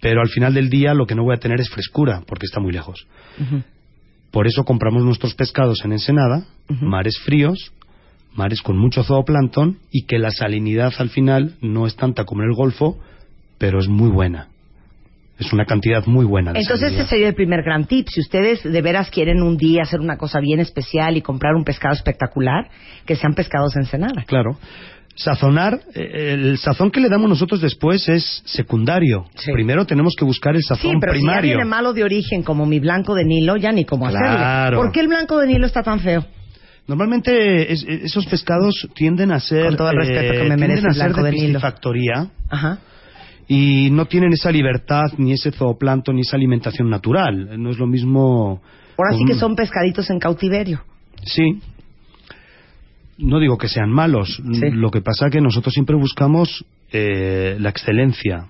Speaker 6: pero al final del día lo que no voy a tener es frescura, porque está muy lejos. Por eso compramos nuestros pescados en Ensenada, mares fríos, mares con mucho zooplancton y que la salinidad al final no es tanta como en el Golfo, pero es muy buena. Es una cantidad muy buena de
Speaker 4: Entonces ese sería el primer gran tip. Si ustedes de veras quieren un día hacer una cosa bien especial y comprar un pescado espectacular, que sean pescados en Ensenada.
Speaker 6: Claro. Sazonar, eh, el sazón que le damos nosotros después es secundario.
Speaker 4: Sí.
Speaker 6: Primero tenemos que buscar el
Speaker 4: Sí,
Speaker 6: sazón
Speaker 4: pero si ya
Speaker 6: primario.
Speaker 4: viene malo de origen como mi blanco de Nilo, ya ni cómo
Speaker 6: Claro.
Speaker 4: hacerle. ¿Por qué el blanco de Nilo está tan feo?
Speaker 6: Normalmente es- esos pescados tienden a ser
Speaker 4: Con todo el respeto que me
Speaker 6: tienden
Speaker 4: merece
Speaker 6: a ser de piscifactoría
Speaker 4: Ajá.
Speaker 6: y no tienen esa libertad ni ese zooplancton ni esa alimentación natural. No es lo mismo.
Speaker 4: Ahora sí que son pescaditos en cautiverio.
Speaker 6: Sí. No digo que sean malos.
Speaker 4: Sí.
Speaker 6: Lo que pasa que nosotros siempre buscamos eh, la excelencia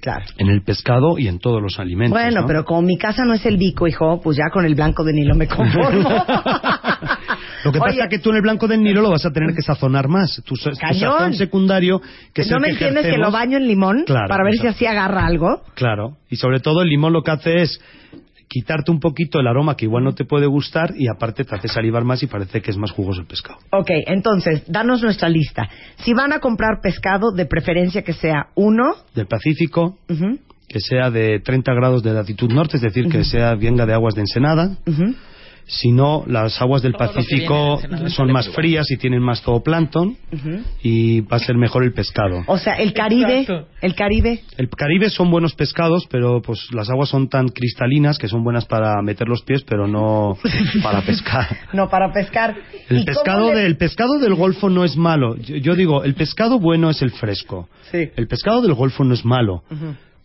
Speaker 4: Claro.
Speaker 6: en el pescado y en todos los alimentos.
Speaker 4: Bueno,
Speaker 6: ¿no?
Speaker 4: pero como mi casa no es el bico, hijo, pues ya con el blanco de Nilo me conformo.
Speaker 6: Lo que pasa es que tú en el blanco del Nilo lo vas a tener que sazonar más. Tu, tu sazón secundario, que
Speaker 4: ¿No me
Speaker 6: que
Speaker 4: entiendes que lo baño en limón
Speaker 6: Claro,
Speaker 4: para ver si así agarra algo?
Speaker 6: Claro, y sobre todo el limón lo que hace es quitarte un poquito el aroma que igual no te puede gustar y aparte te hace salivar más y parece que es más jugoso el pescado.
Speaker 4: Ok, entonces, danos nuestra lista. Si van a comprar pescado, de preferencia que sea uno,
Speaker 6: Del Pacífico, que sea de 30 grados de latitud norte, es decir, que sea venga de aguas de Ensenada.
Speaker 4: ujú,
Speaker 6: Si no, las aguas del Pacífico son más frías y tienen más zooplancton y va a ser mejor el pescado.
Speaker 4: o sea, el Caribe,
Speaker 5: Exacto.
Speaker 4: el Caribe,
Speaker 6: El Caribe son buenos pescados, pero pues las aguas son tan cristalinas que son buenas para meter los pies, pero no para pescar.
Speaker 4: no para pescar. ¿Y
Speaker 6: El pescado,
Speaker 4: le-
Speaker 6: del, el pescado del Golfo no es malo. Yo, yo digo, el pescado bueno es el fresco.
Speaker 4: Sí.
Speaker 6: El pescado del Golfo no es malo.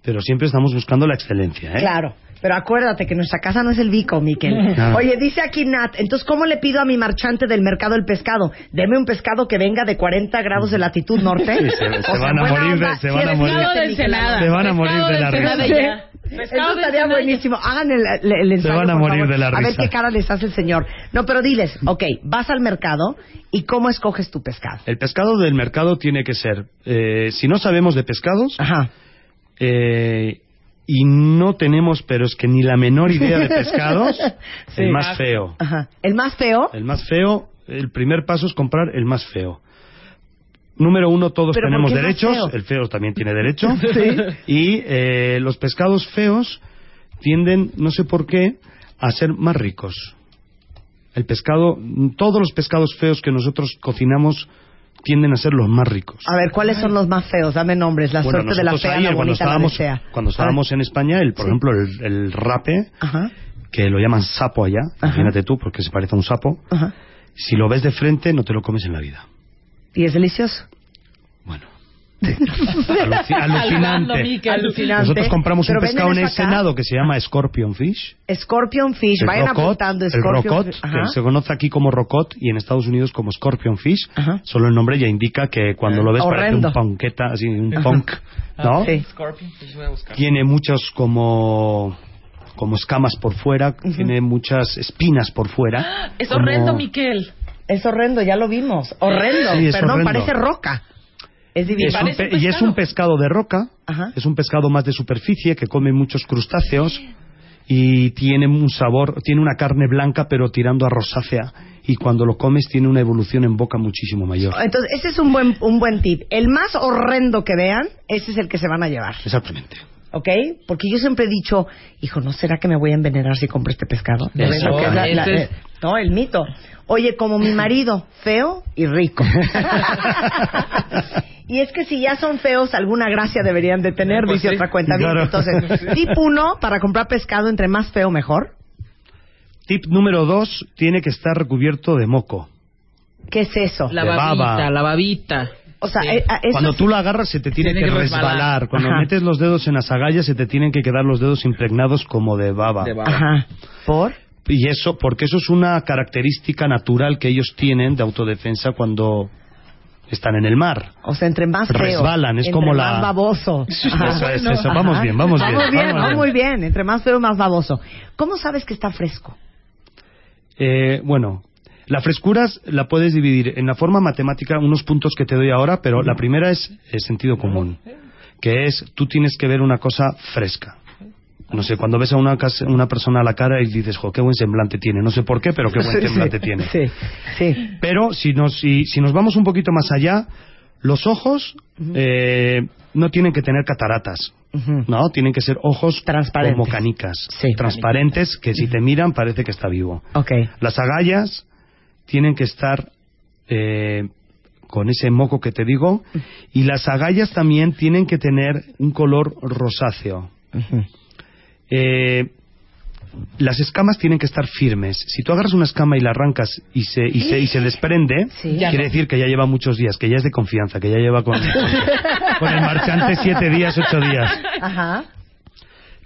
Speaker 6: Pero siempre estamos buscando la excelencia. ¿eh?
Speaker 4: Claro. Pero acuérdate que nuestra casa no es el bico, Miquel. Oye, dice aquí Nat, entonces, ¿cómo le pido a mi marchante del mercado el pescado? Deme un pescado que venga de 40 grados de latitud norte.
Speaker 6: Sí, se- se van a morir de-
Speaker 4: onda,
Speaker 6: se van a morir. Se van a morir de la risa.
Speaker 4: Eso estaría buenísimo. Hagan el, el, el ensayo,
Speaker 6: van a
Speaker 4: por
Speaker 6: morir
Speaker 4: favor.
Speaker 6: de la
Speaker 4: A ver
Speaker 6: risa.
Speaker 4: qué cara les hace el señor. No, pero diles, ok, vas al mercado y ¿cómo escoges tu pescado?
Speaker 6: El pescado del mercado tiene que ser, eh, si no sabemos de pescados,
Speaker 4: Ajá.
Speaker 6: eh, y no tenemos, pero es que ni la menor idea de pescados,
Speaker 4: Sí.
Speaker 6: el más feo.
Speaker 4: Ajá. ¿El más feo?
Speaker 6: El más feo, el primer paso es comprar el más feo. Número uno, todos
Speaker 4: ¿Pero por
Speaker 6: tenemos derechos,
Speaker 4: feo?
Speaker 6: el feo también tiene derecho, y eh, los pescados feos tienden, no sé por qué, a ser más ricos. El pescado, todos los pescados feos que nosotros cocinamos tienden a ser los más ricos.
Speaker 4: A ver, ¿cuáles son los más feos? Dame nombres. La
Speaker 6: Bueno,
Speaker 4: suerte de la fea,
Speaker 6: ahí,
Speaker 4: la
Speaker 6: cuando
Speaker 4: bonita, la
Speaker 6: estábamos,
Speaker 4: desea.
Speaker 6: cuando estábamos en España, el, por
Speaker 4: Sí.
Speaker 6: ejemplo, el, el rape,
Speaker 4: Ajá.
Speaker 6: que lo llaman sapo allá, imagínate tú, porque se parece a un sapo.
Speaker 4: Ajá.
Speaker 6: Si lo ves de frente, no te lo comes en la vida.
Speaker 4: Y es delicioso.
Speaker 6: Aluci- alucinante.
Speaker 4: Alucinante.
Speaker 6: Nosotros compramos un pescado en. Ensenado que se llama Scorpion Fish.
Speaker 4: Scorpion Fish,
Speaker 6: El
Speaker 4: vayan
Speaker 6: rocot,
Speaker 4: apuntando
Speaker 6: el
Speaker 4: Scorpion
Speaker 6: rocot,
Speaker 4: Fish.
Speaker 6: que se conoce aquí como rocot y en Estados Unidos como Scorpion Fish.
Speaker 4: Ajá.
Speaker 6: Solo el nombre ya indica que cuando lo ves
Speaker 4: Horrendo.
Speaker 6: parece un ponqueta, así, un punk, ¿no?
Speaker 4: Sí.
Speaker 5: Scorpion, pues voy a buscar.
Speaker 6: Tiene muchos como como escamas por fuera, tiene muchas espinas por fuera.
Speaker 5: Es
Speaker 6: como-
Speaker 5: horrendo, Miquel.
Speaker 4: Es horrendo, ya lo vimos. Horrendo.
Speaker 6: Sí, es
Speaker 4: Perdón,
Speaker 6: horrendo.
Speaker 4: parece roca. Es divino.
Speaker 6: Es un
Speaker 5: Parece
Speaker 6: pe-
Speaker 5: un
Speaker 6: y es un pescado de roca,
Speaker 4: Ajá.
Speaker 6: es un pescado más de superficie que come muchos crustáceos y tiene un sabor, tiene una carne blanca pero tirando a rosácea y cuando lo comes tiene una evolución en boca muchísimo mayor.
Speaker 4: Entonces, ese es un buen, un buen tip. El más horrendo que vean, ese es el que se van a llevar.
Speaker 6: Exactamente.
Speaker 4: ¿Ok? Porque yo siempre he dicho, hijo, ¿no será que me voy a envenenar si compro este pescado? ¿No que es la- la-
Speaker 5: ese es-
Speaker 4: no, el mito. Oye, como mi marido, feo y rico. y es que si ya son feos, alguna gracia deberían de tener,
Speaker 5: Pues
Speaker 4: dice
Speaker 5: sí.
Speaker 4: otra cuenta.
Speaker 6: Claro.
Speaker 4: Entonces, tip uno, para comprar pescado, entre más feo, mejor.
Speaker 6: Tip número dos, tiene que estar recubierto de moco.
Speaker 4: ¿Qué es eso?
Speaker 5: La babita, la babita.
Speaker 4: O sea,
Speaker 5: Sí.
Speaker 4: eh, eso
Speaker 6: Cuando tú lo agarras se te tiene,
Speaker 5: Tiene
Speaker 6: que,
Speaker 5: que
Speaker 6: resbalar.
Speaker 5: resbalar.
Speaker 6: Cuando
Speaker 4: Ajá.
Speaker 6: metes los dedos en las agallas se te tienen que quedar los dedos impregnados como de baba.
Speaker 5: De baba.
Speaker 4: Ajá. ¿Por?
Speaker 6: Y eso, porque eso es una característica natural que ellos tienen de autodefensa cuando están en el mar.
Speaker 4: O sea, entre más feo.
Speaker 6: Resbalan, es
Speaker 4: entre
Speaker 6: como
Speaker 4: más
Speaker 6: la-
Speaker 4: baboso. Ajá.
Speaker 6: Eso es, eso. Vamos bien, vamos bien,
Speaker 4: Vamos bien,
Speaker 6: vamos
Speaker 4: vamos
Speaker 6: bien.
Speaker 4: muy bien. Entre más feo, más baboso. ¿Cómo sabes que está fresco?
Speaker 6: Eh, bueno, la frescura es- la puedes dividir en la forma matemática, unos puntos que te doy ahora, pero la primera es el sentido común, que es tú tienes que ver una cosa fresca. No sé, cuando ves a una, una persona a la cara y dices, jo, qué buen semblante tiene. No sé por qué, pero qué buen semblante
Speaker 4: sí,
Speaker 6: tiene.
Speaker 4: Sí, sí.
Speaker 6: Pero si nos, si, si nos vamos un poquito más allá, los ojos eh, no tienen que tener cataratas. No, tienen que ser ojos
Speaker 4: Transparentes.
Speaker 6: como canicas.
Speaker 4: Sí.
Speaker 6: Transparentes, que si te miran parece que está vivo.
Speaker 4: Ok.
Speaker 6: Las agallas tienen que estar eh, con ese moco que te digo y las agallas también tienen que tener un color rosáceo. Eh, las escamas tienen que estar firmes. Si tú agarras una escama y la arrancas y se, y se, y se desprende,
Speaker 4: Sí.
Speaker 6: Quiere
Speaker 5: no.
Speaker 6: decir que ya lleva muchos días, que ya es de confianza, que ya lleva con, con el marchante siete días, ocho días.
Speaker 4: Ajá.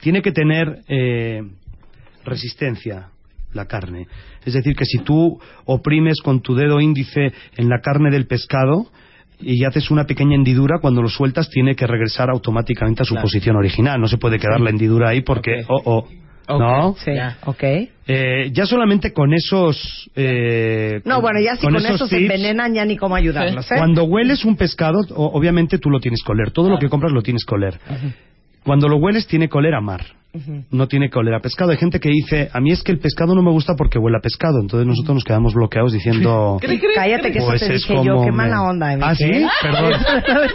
Speaker 6: Tiene que tener eh, resistencia la carne. Es decir, que si tú oprimes con tu dedo índice en la carne del pescado y haces una pequeña hendidura, cuando lo sueltas tiene que regresar automáticamente a su
Speaker 5: Claro.
Speaker 6: posición original. No se puede quedar la hendidura ahí porque, oh, oh. ¿no?
Speaker 4: Sí.
Speaker 5: Ya.
Speaker 4: Ok.
Speaker 6: Eh, ya solamente con esos... eh,
Speaker 4: No, bueno, ya si con,
Speaker 6: esos
Speaker 4: eso se envenenan, ya ni cómo ayudarlos, ¿eh?
Speaker 6: Cuando hueles un pescado, o- obviamente tú lo tienes que oler. Todo lo que compras lo tienes que oler. Cuando lo hueles tiene que oler a mar. No tiene que oler a pescado. Hay gente que dice, a mí es que el pescado no me gusta porque huele a pescado. Entonces nosotros nos quedamos bloqueados diciendo...
Speaker 4: Cállate que
Speaker 6: Pues
Speaker 4: eso te
Speaker 6: es
Speaker 4: dije
Speaker 6: como
Speaker 4: yo. Qué
Speaker 6: me-
Speaker 4: mala onda,
Speaker 6: ¿Ah, sí? Perdón.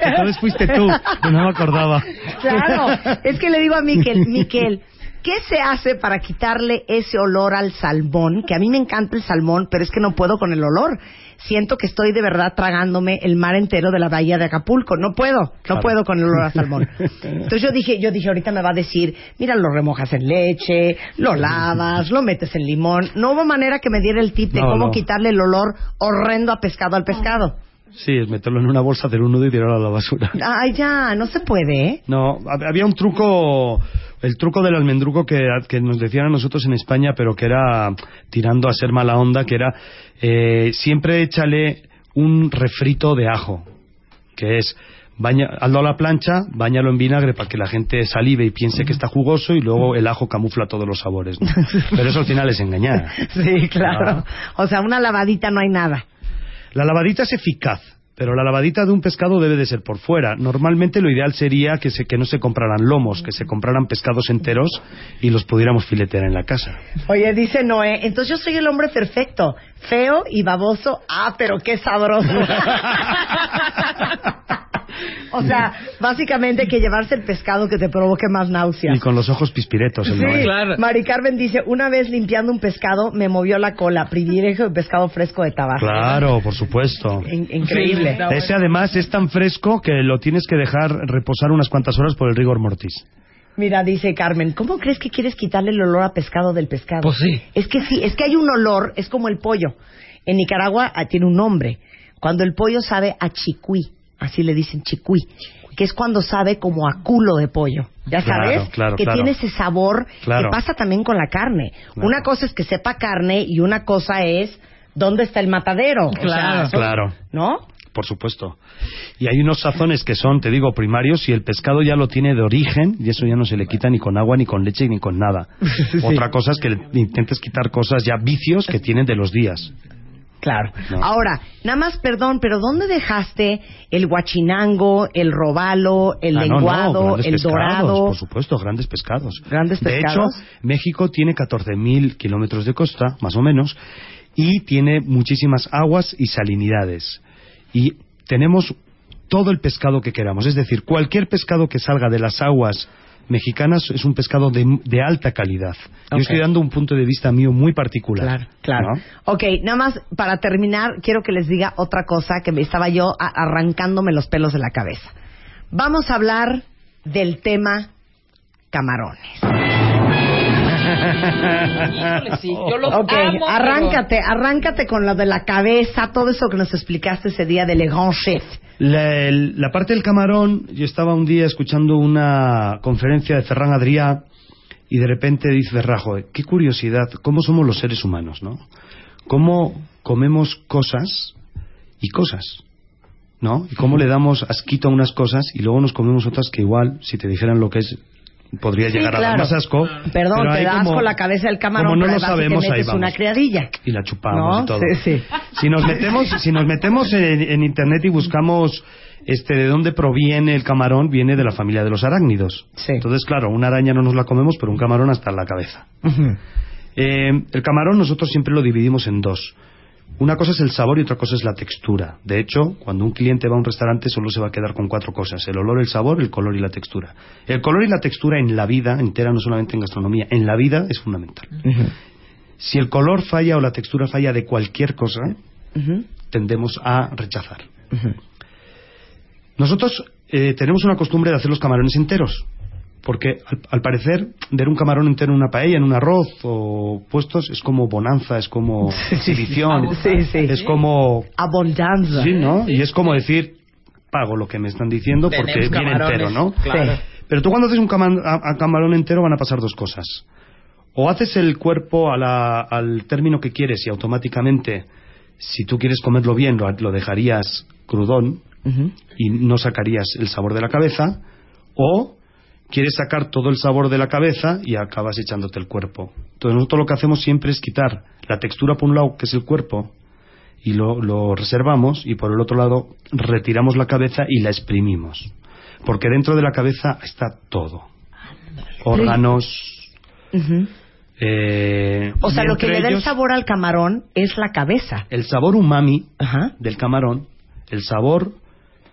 Speaker 6: Entonces fuiste tú. Yo no me acordaba.
Speaker 4: Claro, es que le digo a Miquel, Miquel, ¿qué se hace para quitarle ese olor al salmón? Que a mí me encanta el salmón, pero es que no puedo con el olor. Siento que estoy de verdad tragándome el mar entero de la bahía de Acapulco. No puedo, no
Speaker 6: Claro.
Speaker 4: puedo con el olor a salmón. Entonces yo dije, yo dije, ahorita me va a decir, mira, lo remojas en leche, lo lavas, lo metes en limón. No hubo manera que me diera el tip de
Speaker 6: No,
Speaker 4: cómo
Speaker 6: no.
Speaker 4: quitarle el olor horrendo a pescado al pescado.
Speaker 6: Sí, es meterlo en una bolsa, hacer un nudo y tirarlo a la basura.
Speaker 4: Ay, ya, no se puede, ¿eh?
Speaker 6: No, hab- había un truco, el truco del almendruco que, que nos decían a nosotros en España, pero que era tirando a ser mala onda, que era eh, siempre échale un refrito de ajo, que es baña, hazlo a la plancha, bañalo en vinagre para que la gente salive y piense que está jugoso y luego el ajo camufla todos los sabores. ¿no? Pero eso al final es engañar.
Speaker 4: Sí, claro. O sea, una lavadita no hay nada.
Speaker 6: La lavadita es eficaz, pero la lavadita de un pescado debe de ser por fuera. Normalmente lo ideal sería que, se, que no se compraran lomos, que se compraran pescados enteros y los pudiéramos filetear en la casa.
Speaker 4: Oye, dice Noé, entonces yo soy el hombre perfecto, feo y baboso. Ah, pero qué sabroso. o sea, básicamente hay que llevarse el pescado que te provoque más náuseas.
Speaker 6: Y con los ojos pispiretos. el
Speaker 4: Sí.
Speaker 5: Claro.
Speaker 4: Mari Carmen dice, una vez limpiando un pescado me movió la cola, privilegio de pescado fresco de Tabasco.
Speaker 6: Claro, por supuesto.
Speaker 4: In- increíble.
Speaker 5: Sí, está bueno.
Speaker 6: Ese además es tan fresco que lo tienes que dejar reposar unas cuantas horas por el rigor mortis.
Speaker 4: Mira, dice Carmen, ¿cómo crees que quieres quitarle el olor a pescado del pescado?
Speaker 5: Pues sí.
Speaker 4: Es que sí, es que hay un olor, es como el pollo. En Nicaragua ah, tiene un nombre. Cuando el pollo sabe a chicuí, así le dicen chicuí, que es cuando sabe como a culo de pollo. Ya
Speaker 6: Claro,
Speaker 4: sabes,
Speaker 6: claro,
Speaker 4: que
Speaker 6: claro.
Speaker 4: tiene ese sabor
Speaker 6: Claro.
Speaker 4: que pasa también con la carne.
Speaker 6: Claro.
Speaker 4: Una cosa es que sepa carne y una cosa es dónde está el matadero. O sea,
Speaker 5: Claro.
Speaker 4: eso-
Speaker 6: Claro.
Speaker 4: ¿No?
Speaker 6: Por supuesto. Y hay unos sazones que son, te digo, primarios y el pescado ya lo tiene de origen y eso ya no se le quita ni con agua, ni con leche, ni con nada. Otra cosa es que le intentes quitar cosas ya vicios que tienen de los días.
Speaker 4: Claro.
Speaker 6: No.
Speaker 4: Ahora, nada más, perdón, pero ¿dónde dejaste el guachinango, el robalo, el
Speaker 6: Ah, no, no,
Speaker 4: lenguado, el
Speaker 6: pescados,
Speaker 4: dorado?
Speaker 6: Por supuesto, grandes pescados.
Speaker 4: Grandes
Speaker 6: De
Speaker 4: pescados.
Speaker 6: hecho, México tiene 14.000 kilómetros de costa, más o menos, y tiene muchísimas aguas y salinidades. Y tenemos todo el pescado que queramos. Es decir, cualquier pescado que salga de las aguas mexicanas es un pescado de, de alta calidad. Yo estoy dando un punto de vista mío muy particular.
Speaker 4: Claro, claro.
Speaker 6: ¿no?
Speaker 4: Ok, nada más para terminar, quiero que les diga otra cosa que me estaba yo a- arrancándome los pelos de la cabeza. Vamos a hablar del tema camarones.
Speaker 5: Híjole, sí. Yo los
Speaker 4: Ok,
Speaker 5: amo, pero-
Speaker 4: arráncate, arráncate con lo de la cabeza, todo eso que nos explicaste ese día de Le Grand Chef.
Speaker 6: La, la parte del camarón, yo estaba un día escuchando una conferencia de Ferran Adrià y de repente dice Ferrajo, qué curiosidad, cómo somos los seres humanos, ¿no? Cómo comemos cosas y cosas, ¿no? Y cómo le damos asquito a unas cosas y luego nos comemos otras que igual, si te dijeran lo que es, podría
Speaker 4: Sí,
Speaker 6: llegar a dar más asco.
Speaker 4: Perdón,
Speaker 6: pero
Speaker 4: te da
Speaker 6: como-
Speaker 4: asco la cabeza del camarón,
Speaker 6: como no lo sabemos, ahí
Speaker 4: una criadilla.
Speaker 6: Y la chupamos
Speaker 4: ¿No?
Speaker 6: y todo.
Speaker 4: Sí, sí.
Speaker 6: Si nos metemos, si nos metemos en, en internet y buscamos este de dónde proviene el camarón, viene de la familia de los arácnidos. Entonces, claro, una araña no nos la comemos, pero un camarón hasta en la cabeza. Eh, el camarón nosotros siempre lo dividimos en dos. Una cosa es el sabor y otra cosa es la textura. De hecho, cuando un cliente va a un restaurante solo se va a quedar con cuatro cosas. El olor, el sabor, el color y la textura. El color y la textura en la vida entera, no solamente en gastronomía, en la vida es fundamental. Si el color falla o la textura falla de cualquier cosa, tendemos a rechazar. Nosotros eh, tenemos una costumbre de hacer los camarones enteros, porque al, al parecer ver un camarón entero en una paella, en un arroz o puestos es como bonanza, es como exhibición,
Speaker 4: Sí, sí.
Speaker 6: es como
Speaker 4: Abundanza.
Speaker 6: sí, ¿no? Y es como decir pago lo que me están diciendo porque viene entero, ¿no?
Speaker 5: Claro.
Speaker 6: Pero tú cuando haces un cama- a- a camarón entero van a pasar dos cosas. O haces el cuerpo a la- al término que quieres y automáticamente, si tú quieres comerlo bien, lo, lo dejarías crudón y no sacarías el sabor de la cabeza. O quieres sacar todo el sabor de la cabeza y acabas echándote el cuerpo. Entonces nosotros lo que hacemos siempre es quitar la textura por un lado, que es el cuerpo, y lo, lo reservamos, y por el otro lado retiramos la cabeza y la exprimimos. Porque dentro de la cabeza está todo. Órganos. Eh,
Speaker 4: O sea, lo que le da el sabor al camarón es la cabeza.
Speaker 6: El sabor umami
Speaker 4: Ajá.
Speaker 6: del camarón, el sabor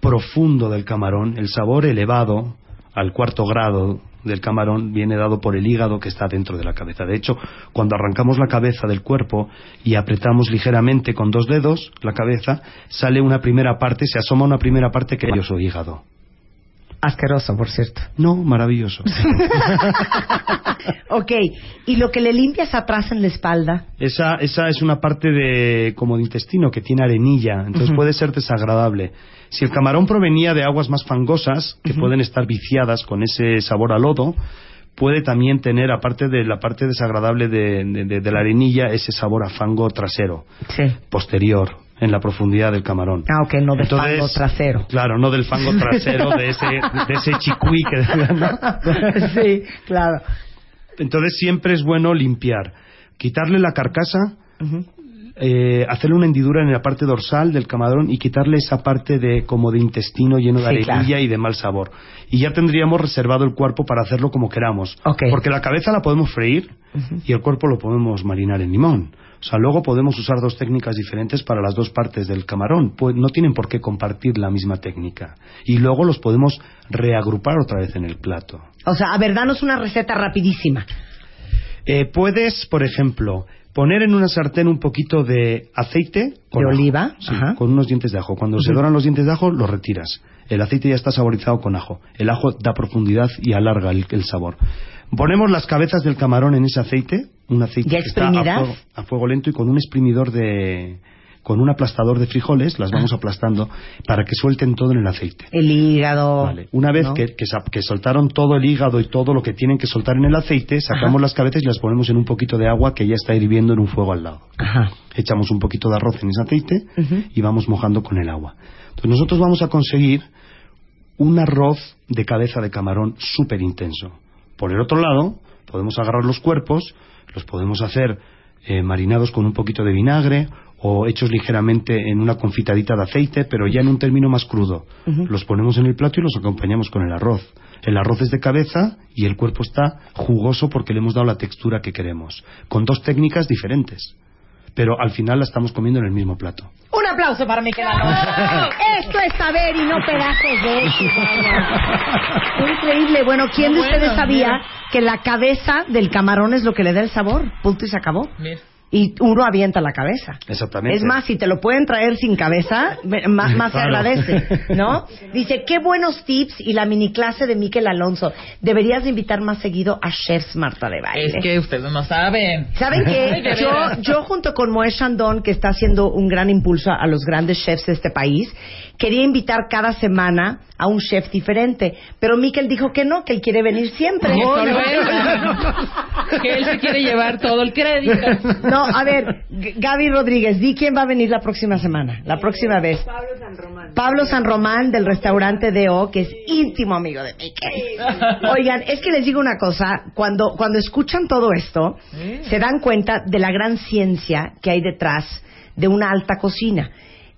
Speaker 6: profundo del camarón, el sabor elevado al cuarto grado del camarón viene dado por el hígado que está dentro de la cabeza. De hecho, cuando arrancamos la cabeza del cuerpo y apretamos ligeramente con dos dedos la cabeza, sale una primera parte, se asoma una primera parte que es su hígado.
Speaker 4: Asqueroso, por cierto.
Speaker 6: No, maravilloso.
Speaker 4: ok, y lo que le limpias atrás en la espalda.
Speaker 6: Esa, esa es una parte de como de intestino que tiene arenilla, entonces puede ser desagradable. Si el camarón provenía de aguas más fangosas, que pueden estar viciadas con ese sabor a lodo, puede también tener, aparte de la parte desagradable de, de- de- de la arenilla, ese sabor a fango trasero,
Speaker 4: Sí.
Speaker 6: posterior, en la profundidad del camarón.
Speaker 4: Ah, ok, no de
Speaker 6: Entonces,
Speaker 4: fango trasero.
Speaker 6: Claro, no del fango trasero, de ese, de ese chicuí que... ¿no?
Speaker 4: sí, claro.
Speaker 6: Entonces siempre es bueno limpiar, quitarle la carcasa, eh, hacerle una hendidura en la parte dorsal del camarón y quitarle esa parte de como de intestino lleno de
Speaker 4: Sí, claro.
Speaker 6: y de mal sabor. Y ya tendríamos reservado el cuerpo para hacerlo como queramos.
Speaker 4: Ok.
Speaker 6: Porque la cabeza la podemos freír y el cuerpo lo podemos marinar en limón. O sea, luego podemos usar dos técnicas diferentes para las dos partes del camarón. Pues no tienen por qué compartir la misma técnica. Y luego los podemos reagrupar otra vez en el plato.
Speaker 4: O sea, a ver, danos una receta rapidísima.
Speaker 6: Eh, puedes, por ejemplo, Poner en una sartén un poquito de aceite. con
Speaker 4: De
Speaker 6: ajo.
Speaker 4: oliva,
Speaker 6: Sí,
Speaker 4: ajá.
Speaker 6: con unos dientes de ajo. Cuando se doran los dientes de ajo, los retiras. El aceite ya está saborizado con ajo. El ajo da profundidad y alarga el, el sabor. Ponemos las cabezas del camarón en ese aceite, un aceite
Speaker 4: ¿Ya
Speaker 6: que está a fuego, a fuego lento y con un exprimidor de con un aplastador de frijoles las
Speaker 4: Ah.
Speaker 6: vamos aplastando para que suelten todo en el aceite.
Speaker 4: El hígado.
Speaker 6: Vale. Una vez
Speaker 4: ¿no?
Speaker 6: que, que que soltaron todo el hígado y todo lo que tienen que soltar en el aceite, sacamos las cabezas y las ponemos en un poquito de agua que ya está hirviendo en un fuego al lado.
Speaker 4: Ajá.
Speaker 6: Echamos un poquito de arroz en ese aceite y vamos mojando con el agua. Entonces nosotros vamos a conseguir un arroz de cabeza de camarón súper intenso. Por el otro lado, podemos agarrar los cuerpos, los podemos hacer eh, marinados con un poquito de vinagre o hechos ligeramente en una confitadita de aceite, pero ya en un término más crudo. Los ponemos en el plato y los acompañamos con el arroz. El arroz es de cabeza y el cuerpo está jugoso porque le hemos dado la textura que queremos, con dos técnicas diferentes. Pero al final la estamos comiendo en el mismo plato.
Speaker 4: Un aplauso para Miquel. Esto es saber y no pedazos de eso. vaya. Increíble. Bueno, ¿quién de ustedes
Speaker 5: bueno,
Speaker 4: sabía
Speaker 5: mira.
Speaker 4: que la cabeza del camarón es lo que le da el sabor? Punto y se acabó.
Speaker 5: Mira.
Speaker 4: Y uno avienta la cabeza.
Speaker 6: Exactamente.
Speaker 4: Es más, si te lo pueden traer sin cabeza, más, más se
Speaker 6: Claro.
Speaker 4: agradece, ¿no? Dice, qué buenos tips y la mini clase de Miquel Alonso. Deberías de invitar más seguido a chefs Marta de Baile.
Speaker 5: Es que ustedes no saben.
Speaker 4: ¿Saben qué? Yo, yo junto con Moe Chandon, que está haciendo un gran impulso a los grandes chefs de este país, quería invitar cada semana a un chef diferente. Pero Miquel dijo que no, que él quiere venir siempre.
Speaker 5: Que solo él. Que él se quiere llevar todo el crédito.
Speaker 4: No, a ver, Gaby Rodríguez, di quién va a venir la próxima semana, la próxima vez. Pablo San Román. Pablo San Román del restaurante DO, que es íntimo amigo de Miquel. Oigan, es que les digo una cosa, cuando, cuando escuchan todo esto, se dan cuenta de la gran ciencia que hay detrás de una alta cocina.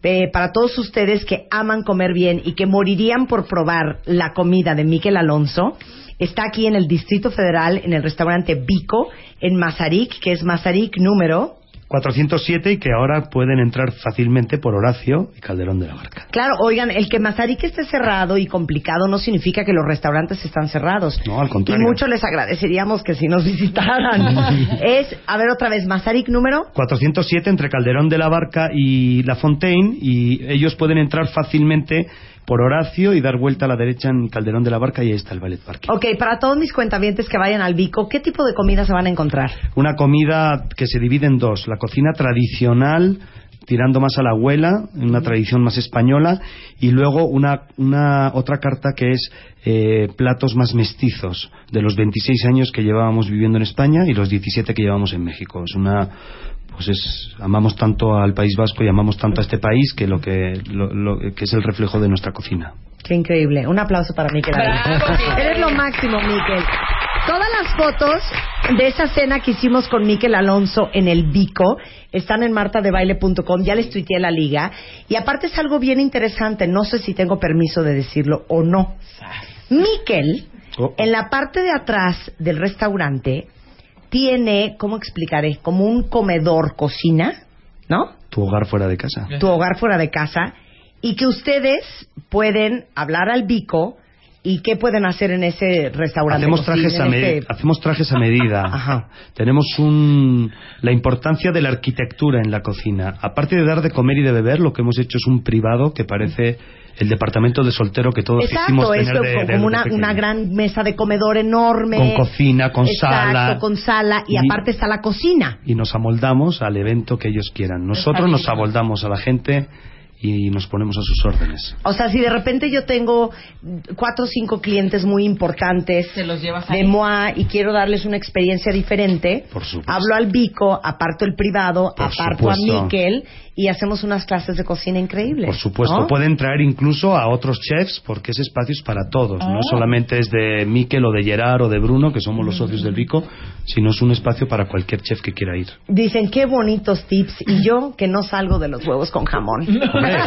Speaker 4: Eh, para todos ustedes que aman comer bien y que morirían por probar la comida de Miquel Alonso, está aquí en el Distrito Federal, en el restaurante Vico, en Mazarik, que es Mazarik número.
Speaker 6: 407 y que ahora pueden entrar fácilmente por Horacio y Calderón de la Barca.
Speaker 4: Claro, oigan, el que Mazarik esté cerrado y complicado no significa que los restaurantes están cerrados.
Speaker 6: No, al
Speaker 4: Y
Speaker 6: contrario.
Speaker 4: mucho les agradeceríamos que si nos visitaran. es, a ver otra vez, Mazarik número.
Speaker 6: 407 entre Calderón de la Barca y La Fontaine y ellos pueden entrar fácilmente por Horacio y dar vuelta a la derecha en Calderón de la Barca y ahí está el Ballet Park.
Speaker 4: Ok, para todos mis cuentavientes que vayan al Vico, ¿qué tipo de comida se van a encontrar?
Speaker 6: Una comida que se divide en dos, la cocina tradicional tirando más a la abuela, una tradición más española, y luego una, una otra carta que es eh, platos más mestizos, de los 26 años que llevábamos viviendo en España y los 17 que llevamos en México. Es una pues es amamos tanto al País Vasco y amamos tanto a este país que lo que lo- lo- que es el reflejo de nuestra cocina.
Speaker 4: Qué increíble. Un aplauso para Miquel.
Speaker 5: Bravo. Miquel.
Speaker 4: Eres lo máximo, Miquel. Todas las fotos de esa cena que hicimos con Miquel Alonso en el Vico están en martadebaile.com. Ya les tuiteé la liga. Y aparte es algo bien interesante. No sé si tengo permiso de decirlo o no. Miquel,
Speaker 6: Oh.
Speaker 4: en la parte de atrás del restaurante, tiene, ¿cómo explicaré? Como un comedor cocina, ¿no?
Speaker 6: Tu hogar fuera de casa.
Speaker 4: tu hogar fuera de casa y que ustedes pueden hablar al bico y qué pueden hacer en ese restaurante.
Speaker 6: Hacemos trajes, a me-
Speaker 4: ese-
Speaker 6: hacemos trajes a medida.
Speaker 4: Ajá.
Speaker 6: Tenemos un, la importancia de la arquitectura en la cocina. Aparte de dar de comer y de beber, lo que hemos hecho es un privado que parece el departamento de soltero que todos quisimos
Speaker 4: Exacto, es
Speaker 6: tener de,
Speaker 4: como
Speaker 6: de-
Speaker 4: una, una gran mesa de comedor enorme.
Speaker 6: Con cocina, con
Speaker 4: Exacto,
Speaker 6: sala.
Speaker 4: con sala y,
Speaker 6: Y-
Speaker 4: aparte está la cocina.
Speaker 6: Y nos amoldamos al evento que ellos quieran. Nosotros nos amoldamos a la gente y nos ponemos a sus órdenes.
Speaker 4: O sea, si de repente yo tengo cuatro o cinco clientes muy importantes
Speaker 5: Se los llevas
Speaker 4: de. MOA y quiero darles una experiencia diferente,
Speaker 6: Por supuesto.
Speaker 4: hablo al Bico, aparto el privado,
Speaker 6: Por
Speaker 4: aparto a. Miquel y hacemos unas clases de cocina increíbles.
Speaker 6: Por supuesto,
Speaker 4: ¿no?
Speaker 6: pueden traer incluso a otros chefs porque ese espacio es para todos. No
Speaker 5: Ah.
Speaker 6: solamente es de Miquel o de Gerard o de Bruno, que somos los socios del Vico, sino es un espacio para cualquier chef que quiera ir.
Speaker 4: Dicen, qué bonitos tips. Y yo, que no salgo de los huevos con jamón.
Speaker 6: Hombre,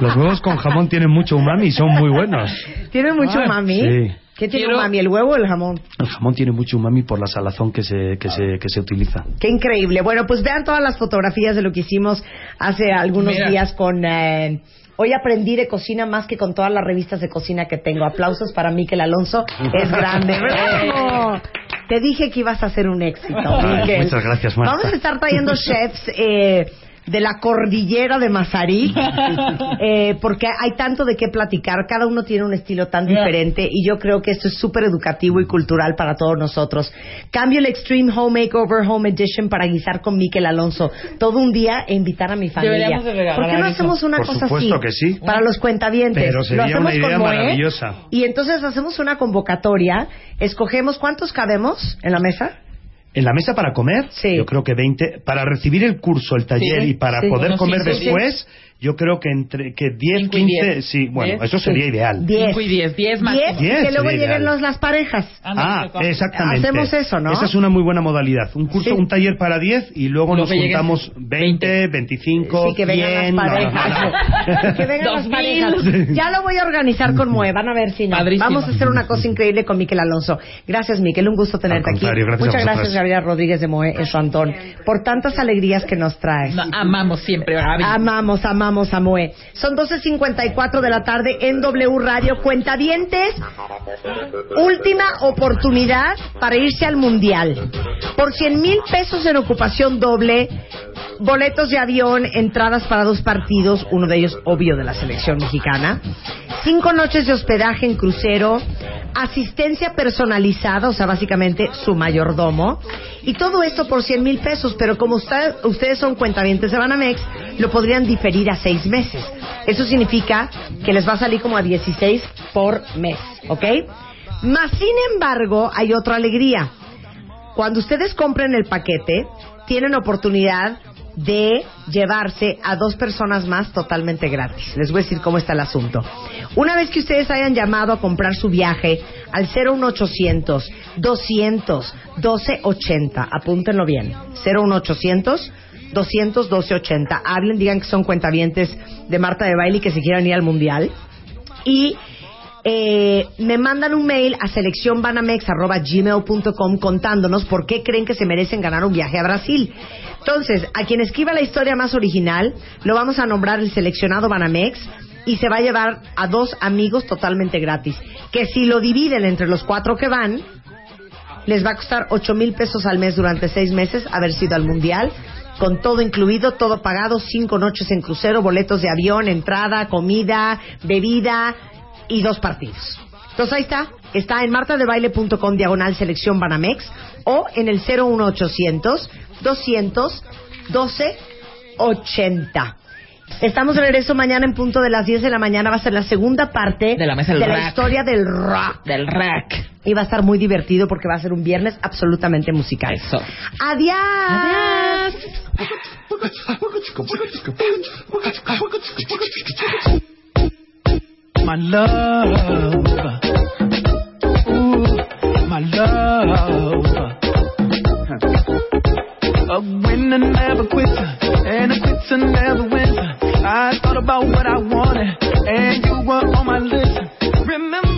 Speaker 6: los huevos con jamón tienen mucho umami y son muy buenos.
Speaker 4: ¿Tiene mucho
Speaker 5: Ay,
Speaker 4: mami?
Speaker 6: sí.
Speaker 4: ¿Qué tiene
Speaker 5: Quiero-
Speaker 4: mami, el huevo o el jamón?
Speaker 6: El jamón tiene mucho umami por la salazón que se, que se, que se utiliza.
Speaker 4: Qué increíble. Bueno, pues vean todas las fotografías de lo que hicimos hace algunos
Speaker 5: Mira.
Speaker 4: días con... eh, Hoy aprendí de cocina más que con todas las revistas de cocina que tengo. Aplausos para Miquel Alonso. Es grande. ¡Bravo! Te dije que ibas a ser un éxito,
Speaker 6: Ay, muchas gracias, Marta.
Speaker 4: Vamos a estar trayendo chefs eh, de la cordillera de Mazarí, eh, porque hay tanto de qué platicar. Cada uno tiene un estilo tan diferente y yo creo que esto es súper educativo y cultural para todos nosotros. Cambio el Extreme Home Makeover Home Edition para guisar con Miquel Alonso todo un día e invitar a mi familia.
Speaker 5: Deberíamos de
Speaker 4: ¿Por qué no
Speaker 5: eso.
Speaker 4: hacemos una
Speaker 6: Por
Speaker 4: cosa
Speaker 6: supuesto
Speaker 4: así?
Speaker 6: que sí.
Speaker 4: Para los cuentavientes.
Speaker 6: Pero
Speaker 4: Lo
Speaker 6: sería
Speaker 4: hacemos
Speaker 6: una idea
Speaker 4: con Moe,
Speaker 6: maravillosa.
Speaker 4: Y entonces hacemos una convocatoria, escogemos cuántos cabemos en la mesa.
Speaker 6: En la mesa para comer,
Speaker 4: Sí.
Speaker 6: yo creo que 20. Para recibir el curso, el taller
Speaker 5: Sí,
Speaker 6: y para
Speaker 4: sí.
Speaker 6: poder comer después, yo creo que entre que 10,
Speaker 5: Cinco y
Speaker 6: 15.
Speaker 5: diez.
Speaker 6: Sí, bueno,
Speaker 5: Diez.
Speaker 6: eso sería
Speaker 4: Sí.
Speaker 6: ideal.
Speaker 4: Diez.
Speaker 5: 5 y 10, 10 más.
Speaker 4: Diez,
Speaker 6: Diez
Speaker 4: y que luego lleguen las parejas.
Speaker 6: Ah, exactamente.
Speaker 4: Hacemos eso, ¿no?
Speaker 6: Esa es una muy buena modalidad. Un curso,
Speaker 4: Sí.
Speaker 6: un taller para 10 y luego
Speaker 5: Luego
Speaker 6: nos juntamos 20, 25,
Speaker 4: Sí, que vengan
Speaker 6: 100.
Speaker 4: las
Speaker 6: no, no,
Speaker 4: parejas.
Speaker 6: no, no.
Speaker 4: que vengan las
Speaker 5: Dos
Speaker 4: parejas.
Speaker 5: mil.
Speaker 4: Ya lo voy a organizar con Moe, van a ver si no.
Speaker 5: Padrísimo.
Speaker 4: Vamos a hacer una cosa increíble con Miquel Alonso. Gracias, Miquel, un gusto tenerte aquí.
Speaker 6: gracias
Speaker 4: Muchas gracias. Gabriela Rodríguez de Moe en su Antón, por tantas alegrías que nos traes.
Speaker 5: No, amamos siempre, Gaby.
Speaker 4: Amamos, amamos a Moe. Son 12.54 de la tarde en W Radio. Cuentavientes, última oportunidad para irse al Mundial. Por 100 mil pesos en ocupación doble, boletos de avión, entradas para dos partidos, uno de ellos obvio de la selección mexicana, cinco noches de hospedaje en crucero, asistencia personalizada, o sea, básicamente su mayordomo, y todo esto por 100 mil pesos, pero como usted- ustedes son cuentavientes de Banamex, lo podrían diferir a seis meses. Eso significa que les va a salir como a 16 por mes, ¿ok? Más sin embargo, hay otra alegría. Cuando ustedes compren el paquete, tienen oportunidad de llevarse a dos personas más totalmente gratis. Les voy a decir cómo está el asunto. Una vez que ustedes hayan llamado a comprar su viaje al 01800 200 1280, apúntenlo bien. 01800 200 1280. Hablen, digan que son cuentavientes de Marta de Baile y que se quieran ir al mundial. Y eh, me mandan un mail a seleccionbanamex.gmail.com contándonos por qué creen que se merecen ganar un viaje a Brasil. Entonces, a quien escriba la historia más original, lo vamos a nombrar el seleccionado Banamex y se va a llevar a dos amigos totalmente gratis. Que si lo dividen entre los cuatro que van, les va a costar ocho mil pesos al mes durante seis meses haber sido al mundial con todo incluido, todo pagado, cinco noches en crucero, boletos de avión, entrada, comida, bebida y dos partidos. Entonces ahí está, está en martadebaile.com diagonal selección Banamex o en el 01800 200 12 80. Estamos de regreso mañana en punto de las 10 de la mañana. Va a ser la segunda parte
Speaker 5: De la mesa del
Speaker 4: de la historia del rock.
Speaker 5: Del rack.
Speaker 4: Y va a estar muy divertido porque va a ser un viernes absolutamente musical.
Speaker 5: Eso.
Speaker 4: Adiós.
Speaker 7: my love. Ooh, my love. A winner never quits, and a quitter never wins. I thought about what I wanted, and you were on my list. Remember.